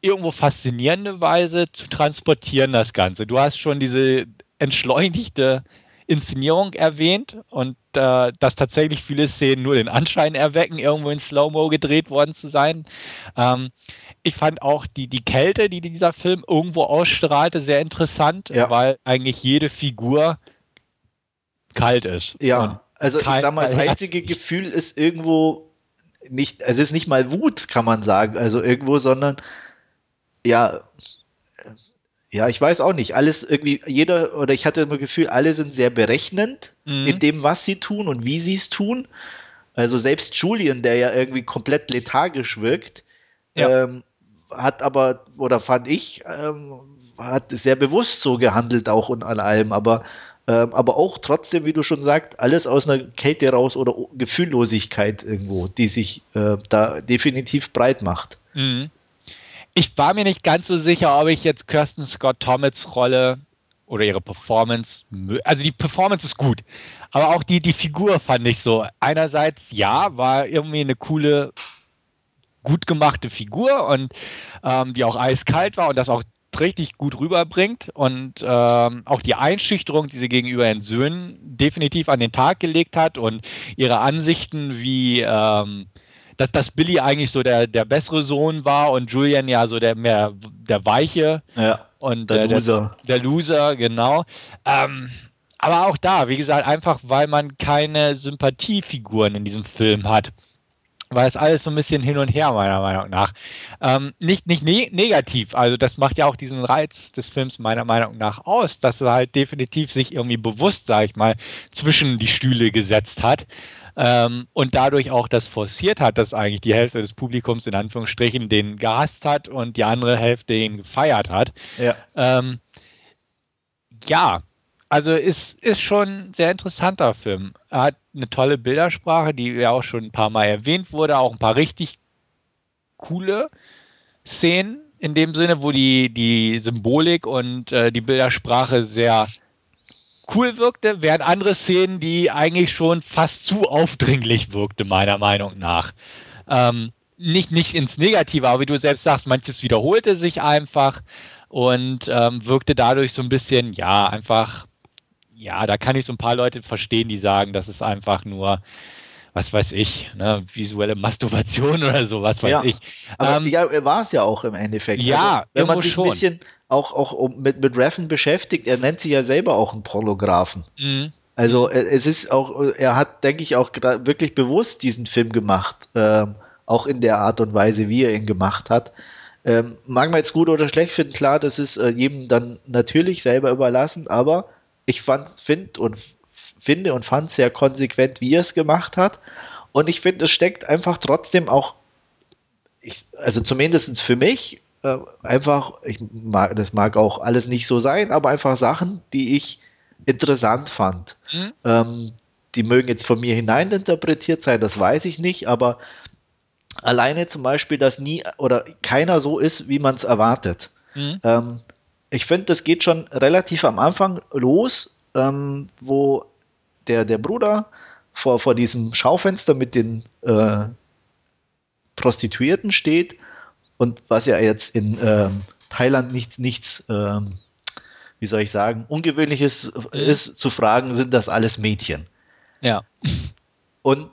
irgendwo faszinierende Weise zu transportieren, das Ganze. Du hast schon diese entschleunigte Inszenierung erwähnt und äh, dass tatsächlich viele Szenen nur den Anschein erwecken, irgendwo in Slow-Mo gedreht worden zu sein. Ähm, ich fand auch die, die Kälte, die dieser Film irgendwo ausstrahlte, sehr interessant, ja. weil eigentlich jede Figur kalt ist. Ja, also ich sag mal, das einzige Gefühl ist irgendwo nicht, also es ist nicht mal Wut, kann man sagen, also irgendwo, sondern ja, ja, ich weiß auch nicht. Alles irgendwie, jeder, oder ich hatte immer das Gefühl, alle sind sehr berechnend mhm. in dem, was sie tun und wie sie es tun. Also selbst Julian, der ja irgendwie komplett lethargisch wirkt, ja. ähm, hat aber, oder fand ich, ähm, hat sehr bewusst so gehandelt auch und an allem, aber, ähm, aber auch trotzdem, wie du schon sagst, alles aus einer Kälte raus oder Gefühllosigkeit irgendwo, die sich äh, da definitiv breit macht. Mhm. Ich war mir nicht ganz so sicher, ob ich jetzt Kirsten Scott Thomas Rolle oder ihre Performance, also die Performance ist gut, aber auch die, die Figur fand ich so. Einerseits, ja, war irgendwie eine coole gut gemachte Figur und ähm, die auch eiskalt war und das auch richtig gut rüberbringt und ähm, auch die Einschüchterung, die sie gegenüber ihren Söhnen definitiv an den Tag gelegt hat und ihre Ansichten, wie ähm, dass, dass Billy eigentlich so der, der bessere Sohn war und Julian ja so der mehr der Weiche. Ja. Und der, der Loser. Der, der Loser, genau. Ähm, aber auch da, wie gesagt, einfach weil man keine Sympathiefiguren in diesem Film hat. Weil es alles so ein bisschen hin und her, meiner Meinung nach. Ähm, nicht nicht ne negativ, also das macht ja auch diesen Reiz des Films meiner Meinung nach aus, dass er halt definitiv sich irgendwie bewusst, sag ich mal, zwischen die Stühle gesetzt hat. Ähm, und dadurch auch das forciert hat, dass eigentlich die Hälfte des Publikums in Anführungsstrichen den gehasst hat und die andere Hälfte ihn gefeiert hat. Ja. Ähm, ja, also ist, ist schon ein sehr interessanter Film. Er hat eine tolle Bildersprache, die ja auch schon ein paar Mal erwähnt wurde, auch ein paar richtig coole Szenen in dem Sinne, wo die, die Symbolik und äh, die Bildersprache sehr cool wirkte, während andere Szenen, die eigentlich schon fast zu aufdringlich wirkte, meiner Meinung nach. Ähm, nicht, nicht ins Negative, aber wie du selbst sagst, manches wiederholte sich einfach und ähm, wirkte dadurch so ein bisschen, ja, einfach ja, da kann ich so ein paar Leute verstehen, die sagen, das ist einfach nur, was weiß ich, ne, visuelle Masturbation <laughs> oder so, was weiß ja. ich. Aber ähm, ja, war es ja auch im Endeffekt. Ja, also, wenn man sich schon. ein bisschen auch, auch mit, mit Reffen beschäftigt, er nennt sich ja selber auch einen Pornografen. Mhm. Also es ist auch, er hat, denke ich, auch wirklich bewusst diesen Film gemacht, ähm, auch in der Art und Weise, wie er ihn gemacht hat. Ähm, mag man jetzt gut oder schlecht finden, klar, das ist äh, jedem dann natürlich selber überlassen, aber ich finde und finde und fand sehr konsequent, wie er es gemacht hat. Und ich finde, es steckt einfach trotzdem auch, ich, also zumindest für mich, äh, einfach, ich mag, das mag auch alles nicht so sein, aber einfach Sachen, die ich interessant fand. Mhm. Ähm, die mögen jetzt von mir hineininterpretiert sein, das weiß ich nicht, aber alleine zum Beispiel, dass nie oder keiner so ist, wie man es erwartet. Mhm. Ähm, ich finde, das geht schon relativ am Anfang los, ähm, wo der, der Bruder vor, vor diesem Schaufenster mit den äh, Prostituierten steht und was ja jetzt in ähm, Thailand nichts, nichts ähm, wie soll ich sagen, ungewöhnliches ist, zu fragen, sind das alles Mädchen? Ja. Und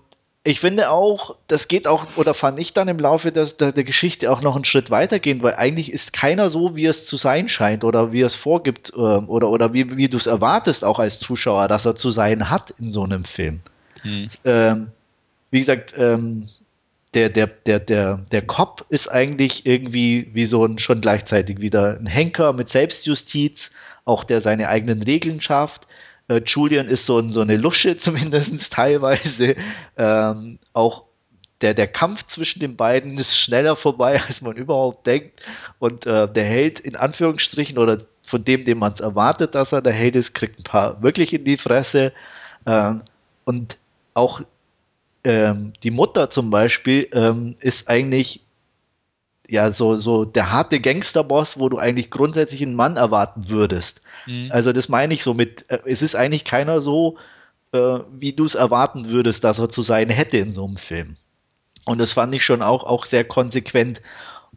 ich finde auch, das geht auch, oder fand ich dann im Laufe der, der, der, Geschichte auch noch einen Schritt weitergehen, weil eigentlich ist keiner so, wie es zu sein scheint oder wie es vorgibt äh, oder, oder wie, wie du es erwartest, auch als Zuschauer, dass er zu sein hat in so einem Film. Hm. Ähm, wie gesagt, ähm, der, der, der, der, der Cop ist eigentlich irgendwie wie so ein schon gleichzeitig wieder ein Henker mit Selbstjustiz, auch der seine eigenen Regeln schafft. Äh, Julian ist so, so eine Lusche <laughs> zumindest teilweise. Ähm, auch der, der Kampf zwischen den beiden ist schneller vorbei, <laughs> als man überhaupt denkt. Und äh, der Held in Anführungsstrichen oder von dem, dem man es erwartet, dass er der Held ist, kriegt ein paar wirklich in die Fresse. Ähm, und auch ähm, die Mutter zum Beispiel ähm, ist eigentlich ja so, so der harte Gangsterboss, wo du eigentlich grundsätzlich einen Mann erwarten würdest. Mhm. Also das meine ich so mit, äh, es ist eigentlich keiner so, äh, wie du es erwarten würdest, dass er zu sein hätte in so einem Film. Und das fand ich schon auch, auch sehr konsequent.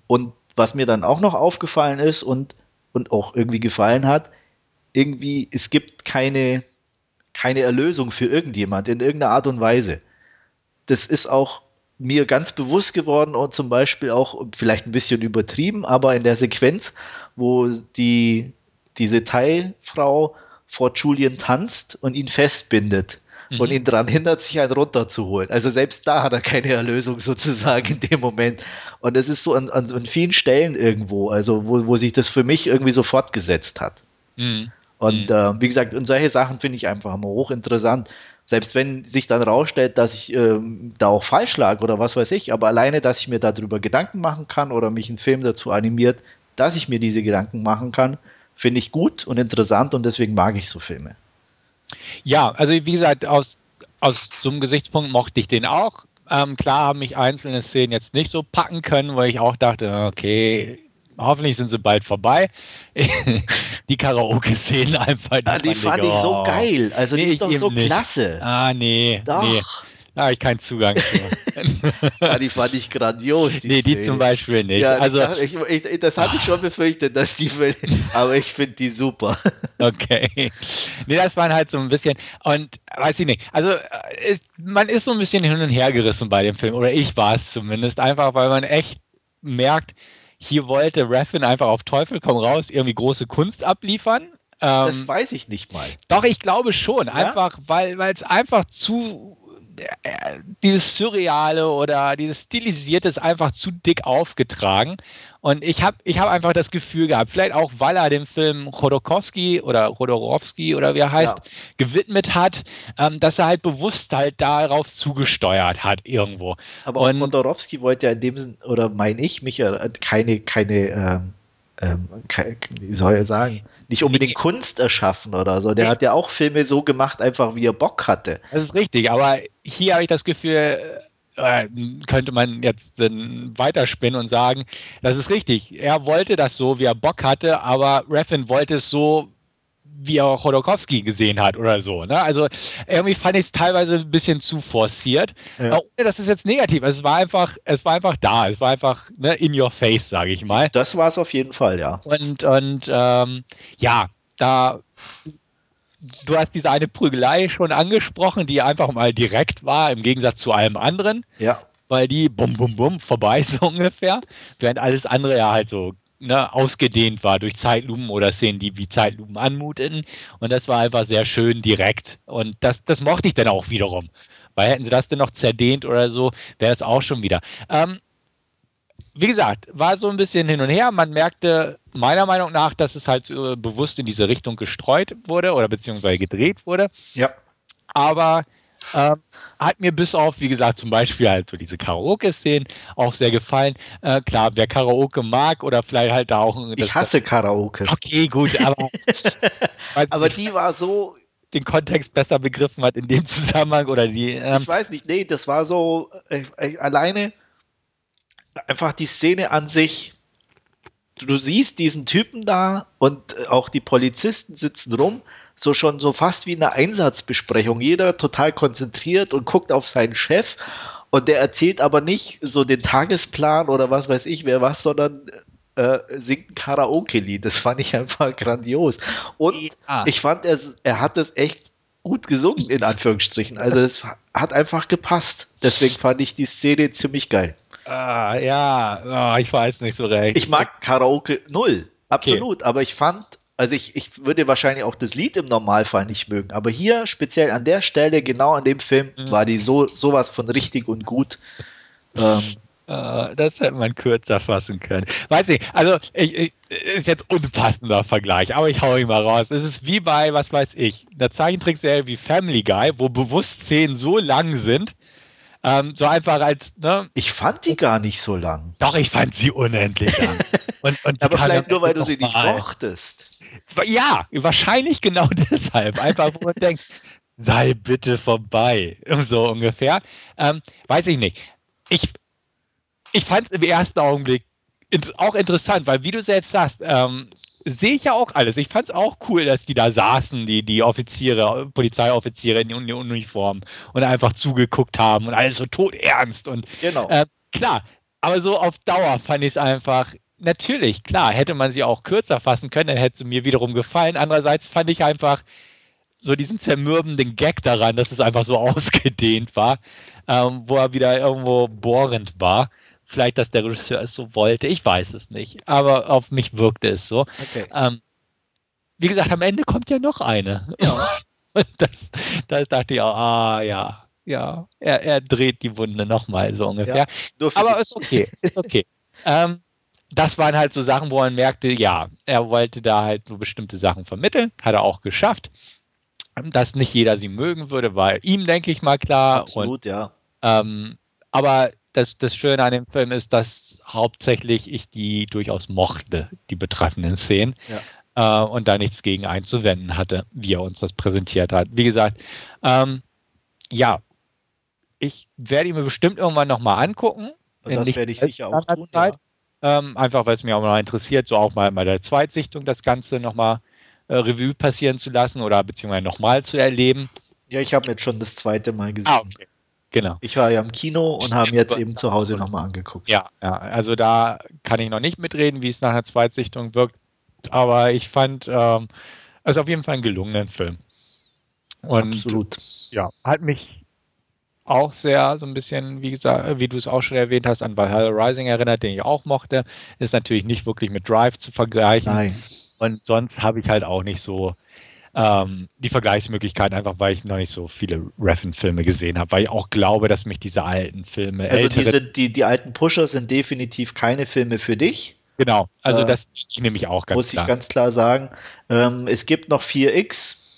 Und was mir dann auch noch aufgefallen ist und, und auch irgendwie gefallen hat, irgendwie, es gibt keine, keine Erlösung für irgendjemand in irgendeiner Art und Weise. Das ist auch mir ganz bewusst geworden und zum Beispiel auch vielleicht ein bisschen übertrieben, aber in der Sequenz, wo die diese Teilfrau vor Julian tanzt und ihn festbindet mhm. und ihn daran hindert, sich einen runterzuholen. Also selbst da hat er keine Erlösung <laughs> sozusagen in dem Moment. Und es ist so an, an, an vielen Stellen irgendwo, also wo, wo sich das für mich irgendwie so fortgesetzt hat. Mhm. Und mhm. äh, wie gesagt, und solche Sachen finde ich einfach immer hochinteressant. Selbst wenn sich dann rausstellt, dass ich ähm, da auch falsch lag oder was weiß ich, aber alleine, dass ich mir darüber Gedanken machen kann oder mich ein Film dazu animiert, dass ich mir diese Gedanken machen kann, finde ich gut und interessant und deswegen mag ich so Filme. Ja, also wie gesagt, aus, aus so einem Gesichtspunkt mochte ich den auch. Ähm, klar haben mich einzelne Szenen jetzt nicht so packen können, weil ich auch dachte, okay, hoffentlich sind sie bald vorbei. <laughs> die Karaoke-Szenen einfach. Die, ah, die fand, ich, oh. so geil. Also nee, die ist doch so nicht. klasse. Ah, nee. Doch. Nee. Da habe ich keinen Zugang zu. <laughs> ja, die fand ich grandios. Die nee, die Szene. zum Beispiel nicht. Ja, also, ich, ich, das hatte ich schon befürchtet, dass die, aber ich finde die super. <laughs> okay. Nee, das waren halt so ein bisschen, und weiß ich nicht, also ist, man ist so ein bisschen hin und her gerissen bei dem Film, oder ich war es zumindest, einfach weil man echt merkt, hier wollte Raffin einfach auf Teufel komm raus irgendwie große Kunst abliefern das ähm, weiß ich nicht mal. Doch, ich glaube schon. Ja? Einfach, weil es einfach zu dieses Surreale oder dieses Stilisierte ist einfach zu dick aufgetragen. Und ich habe ich hab einfach das Gefühl gehabt, vielleicht auch, weil er dem Film Chodorkowski oder Chodorowski oder wie er heißt, ja. gewidmet hat, ähm, dass er halt bewusst halt darauf zugesteuert hat irgendwo. Aber Und, Chodorowski wollte ja in dem Sinn, oder meine ich, mich keine, keine ähm ähm, wie soll er sagen, nicht unbedingt Kunst erschaffen oder so. Der hat ja auch Filme so gemacht, einfach wie er Bock hatte. Das ist richtig, aber hier habe ich das Gefühl, äh, könnte man jetzt weiterspinnen und sagen, das ist richtig. Er wollte das so, wie er Bock hatte, aber Raffin wollte es so, wie er Chodorkowski gesehen hat oder so. Ne? Also irgendwie fand ich es teilweise ein bisschen zu forciert. Ja. Auch, das ist jetzt negativ. Es war einfach, es war einfach da. Es war einfach ne, in your face, sage ich mal. Das war es auf jeden Fall, ja. Und, und ähm, ja, da du hast diese eine Prügelei schon angesprochen, die einfach mal direkt war, im Gegensatz zu allem anderen. Ja. Weil die bum bum bum vorbei <laughs> so ungefähr. Während alles andere ja halt so ne, ausgedehnt war durch Zeitlupen oder Szenen, die wie Zeitlupen anmuteten. Und das war einfach sehr schön direkt. Und das, das mochte ich dann auch wiederum. Weil hätten sie das denn noch zerdehnt oder so, wäre es auch schon wieder. Ähm, wie gesagt, war so ein bisschen hin und her. Man merkte meiner Meinung nach, dass es halt äh, bewusst in diese Richtung gestreut wurde oder beziehungsweise gedreht wurde. Ja. Aber ähm, hat mir bis auf, wie gesagt, zum Beispiel halt so diese Karaoke-Szenen auch sehr gefallen. Äh, klar, wer Karaoke mag oder vielleicht halt da auch. Ich hasse Karaoke. Okay, gut, aber. <laughs> aber die war so. Den Kontext besser begriffen hat in dem Zusammenhang oder die. Ähm, ich weiß nicht, nee, das war so äh, äh, alleine einfach die Szene an sich. Du, du siehst diesen Typen da und äh, auch die Polizisten sitzen rum so schon so fast wie eine Einsatzbesprechung. Jeder total konzentriert und guckt auf seinen Chef und der erzählt aber nicht so den Tagesplan oder was weiß ich wer was, sondern äh, singt ein Karaoke-Lied. Das fand ich einfach grandios. Und ja. ich fand, er, er hat das echt gut gesungen, in Anführungsstrichen. Also es hat einfach gepasst. Deswegen fand ich die Szene ziemlich geil. Ah, ja, oh, ich weiß nicht so recht. Ich mag Karaoke null, absolut, okay. aber ich fand also ich, ich würde wahrscheinlich auch das Lied im Normalfall nicht mögen, aber hier speziell an der Stelle, genau an dem Film, mhm. war die so sowas von richtig und gut. Ähm, uh, das hätte man kürzer fassen können. Weiß nicht, also ich, ich, ist jetzt unpassender Vergleich, aber ich hau ihn mal raus. Es ist wie bei, was weiß ich, einer Zeichentrickserie wie Family Guy, wo bewusst Szenen so lang sind, ähm, so einfach als, ne? Ich fand die gar nicht so lang. Doch, ich fand sie unendlich lang. <laughs> Und, und aber vielleicht nur, weil du sie nicht mochtest. Ja, wahrscheinlich genau <laughs> deshalb. Einfach, wo man denkt, sei bitte vorbei. <laughs> So ungefähr. Ähm, weiß ich nicht. Ich, ich fand es im ersten Augenblick auch interessant, weil wie du selbst sagst, ähm, sehe ich ja auch alles. Ich fand es auch cool, dass die da saßen, die, die Offiziere, Polizeioffiziere in den Uniformen und einfach zugeguckt haben und alles so todernst. Und genau. Äh, klar, aber so auf Dauer fand ich es einfach natürlich, klar, hätte man sie auch kürzer fassen können, dann hätte sie mir wiederum gefallen. Andererseits fand ich einfach so diesen zermürbenden Gag daran, dass es einfach so <laughs> ausgedehnt war, ähm, wo er wieder irgendwo bohrend war. Vielleicht, dass der Regisseur es so wollte, ich weiß es nicht. Aber auf mich wirkte es so. Okay. Ähm, wie gesagt, am Ende kommt ja noch eine. Ja. <laughs> Und das, das dachte ich auch, ah ja, ja, er, er dreht die Wunde nochmal so ungefähr. Ja, Aber ist okay, ist okay. <laughs> ähm, das waren halt so Sachen, wo man merkte, ja, er wollte da halt so bestimmte Sachen vermitteln, hat er auch geschafft. Dass nicht jeder sie mögen würde, war ihm, denke ich mal, klar. Absolut, Und, ja. Ähm, aber das, das Schöne an dem Film ist, dass hauptsächlich ich die durchaus mochte, die betreffenden Szenen. Ja. Äh, und da nichts gegen einzuwenden hatte, wie er uns das präsentiert hat. Wie gesagt, ähm, ja, ich werde ihn mir bestimmt irgendwann nochmal angucken. Und das werde ich sicher auch tun. Ja. Ähm, einfach weil es mich auch mal interessiert, so auch mal bei der Zweitsichtung das Ganze nochmal äh, Revue passieren zu lassen oder beziehungsweise nochmal zu erleben. Ja, ich habe jetzt schon das zweite Mal gesehen. Ah, okay. Genau. Ich war ja im Kino und habe jetzt eben zu Hause nochmal angeguckt. Ja, ja, also da kann ich noch nicht mitreden, wie es nach einer Zweitsichtung wirkt, aber ich fand ähm, es auf jeden Fall einen gelungenen Film. Und Absolut. ja, hat mich auch sehr so ein bisschen, wie gesagt, wie du es auch schon erwähnt hast, an Valhalla Rising erinnert, den ich auch mochte. Ist natürlich nicht wirklich mit Drive zu vergleichen. Nein. Und sonst habe ich halt auch nicht so ähm, die Vergleichsmöglichkeit, einfach weil ich noch nicht so viele Reffen-Filme gesehen habe, weil ich auch glaube, dass mich diese alten Filme. Also ältere- diese, die, die alten Pusher sind definitiv keine Filme für dich. Genau, also Äh, das nehme ich auch ganz muss klar. ich ganz klar sagen. Ähm, es gibt noch 4X.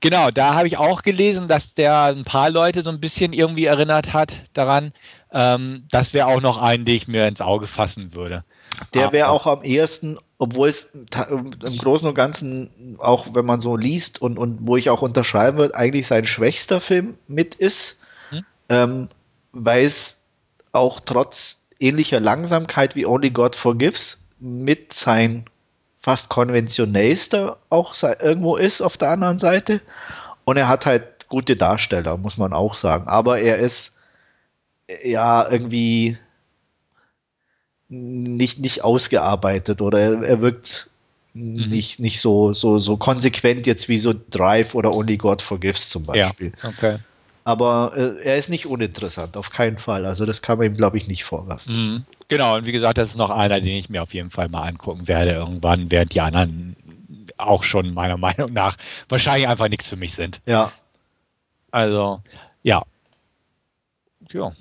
Genau, da habe ich auch gelesen, dass der ein paar Leute so ein bisschen irgendwie erinnert hat daran. Ähm, das wäre auch noch ein, den ich mir ins Auge fassen würde. Der wäre auch am ehesten, obwohl es im Großen und Ganzen, auch wenn man so liest und, und wo ich auch unterschreiben würde, eigentlich sein schwächster Film mit ist, Hm. ähm, weil es auch trotz ähnlicher Langsamkeit wie Only God Forgives mit sein fast konventionellster auch irgendwo ist auf der anderen Seite. Und er hat halt gute Darsteller, muss man auch sagen. Aber er ist ja irgendwie nicht, nicht ausgearbeitet oder er, er wirkt nicht, nicht so, so, so konsequent jetzt wie so Drive oder Only God Forgives zum Beispiel. Ja, okay. Aber äh, er ist nicht uninteressant, auf keinen Fall. Also das kann man ihm, glaube ich, nicht vorwerfen. Mhm. Genau, und wie gesagt, das ist noch einer, den ich mir auf jeden Fall mal angucken werde irgendwann, während die anderen auch schon meiner Meinung nach wahrscheinlich einfach nichts für mich sind. Ja, Also, ja. Ja.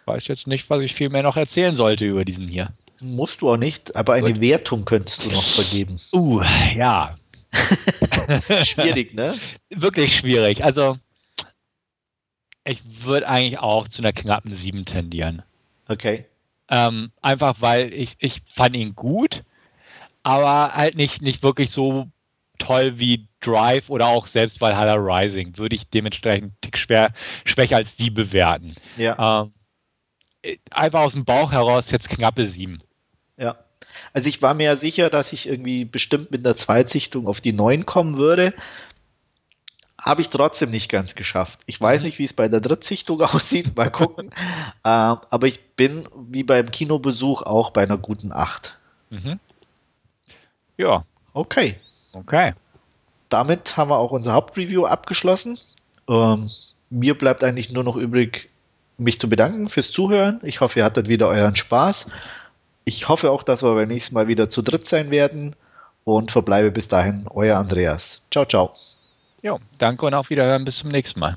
Ich weiß jetzt nicht, was ich viel mehr noch erzählen sollte über diesen hier. musst du auch nicht, aber eine Wertung könntest du noch vergeben. Uh, ja. <laughs> <laughs> Schwierig, ne? Wirklich schwierig. Also, ich würde eigentlich auch zu einer knappen 7 tendieren. Okay. Ähm, einfach weil ich, ich fand ihn gut, aber halt nicht, nicht wirklich so toll wie Drive oder auch selbst Valhalla Rising. Würde ich dementsprechend einen Tick schwer, schwächer als die bewerten. Ja, Ähm, einfach aus dem Bauch heraus jetzt knappe 7. ja. Also ich war mir ja sicher, dass ich irgendwie bestimmt mit einer Zweitsichtung auf die 9 kommen würde. Habe ich trotzdem nicht ganz geschafft. Ich weiß nicht, wie es bei der Drittsichtung <laughs> aussieht. Mal gucken. <laughs> äh, aber ich bin wie beim Kinobesuch auch bei einer guten 8. Mhm. Ja, Okay. okay. damit haben wir auch unser Hauptreview abgeschlossen. Ähm, mir bleibt eigentlich nur noch übrig, mich zu bedanken fürs Zuhören. Ich hoffe, ihr hattet wieder euren Spaß. Ich hoffe auch, dass wir beim nächsten Mal wieder zu dritt sein werden und verbleibe bis dahin euer Andreas. Ciao, ciao. Jo, danke und auf Wiederhören. Bis zum nächsten Mal.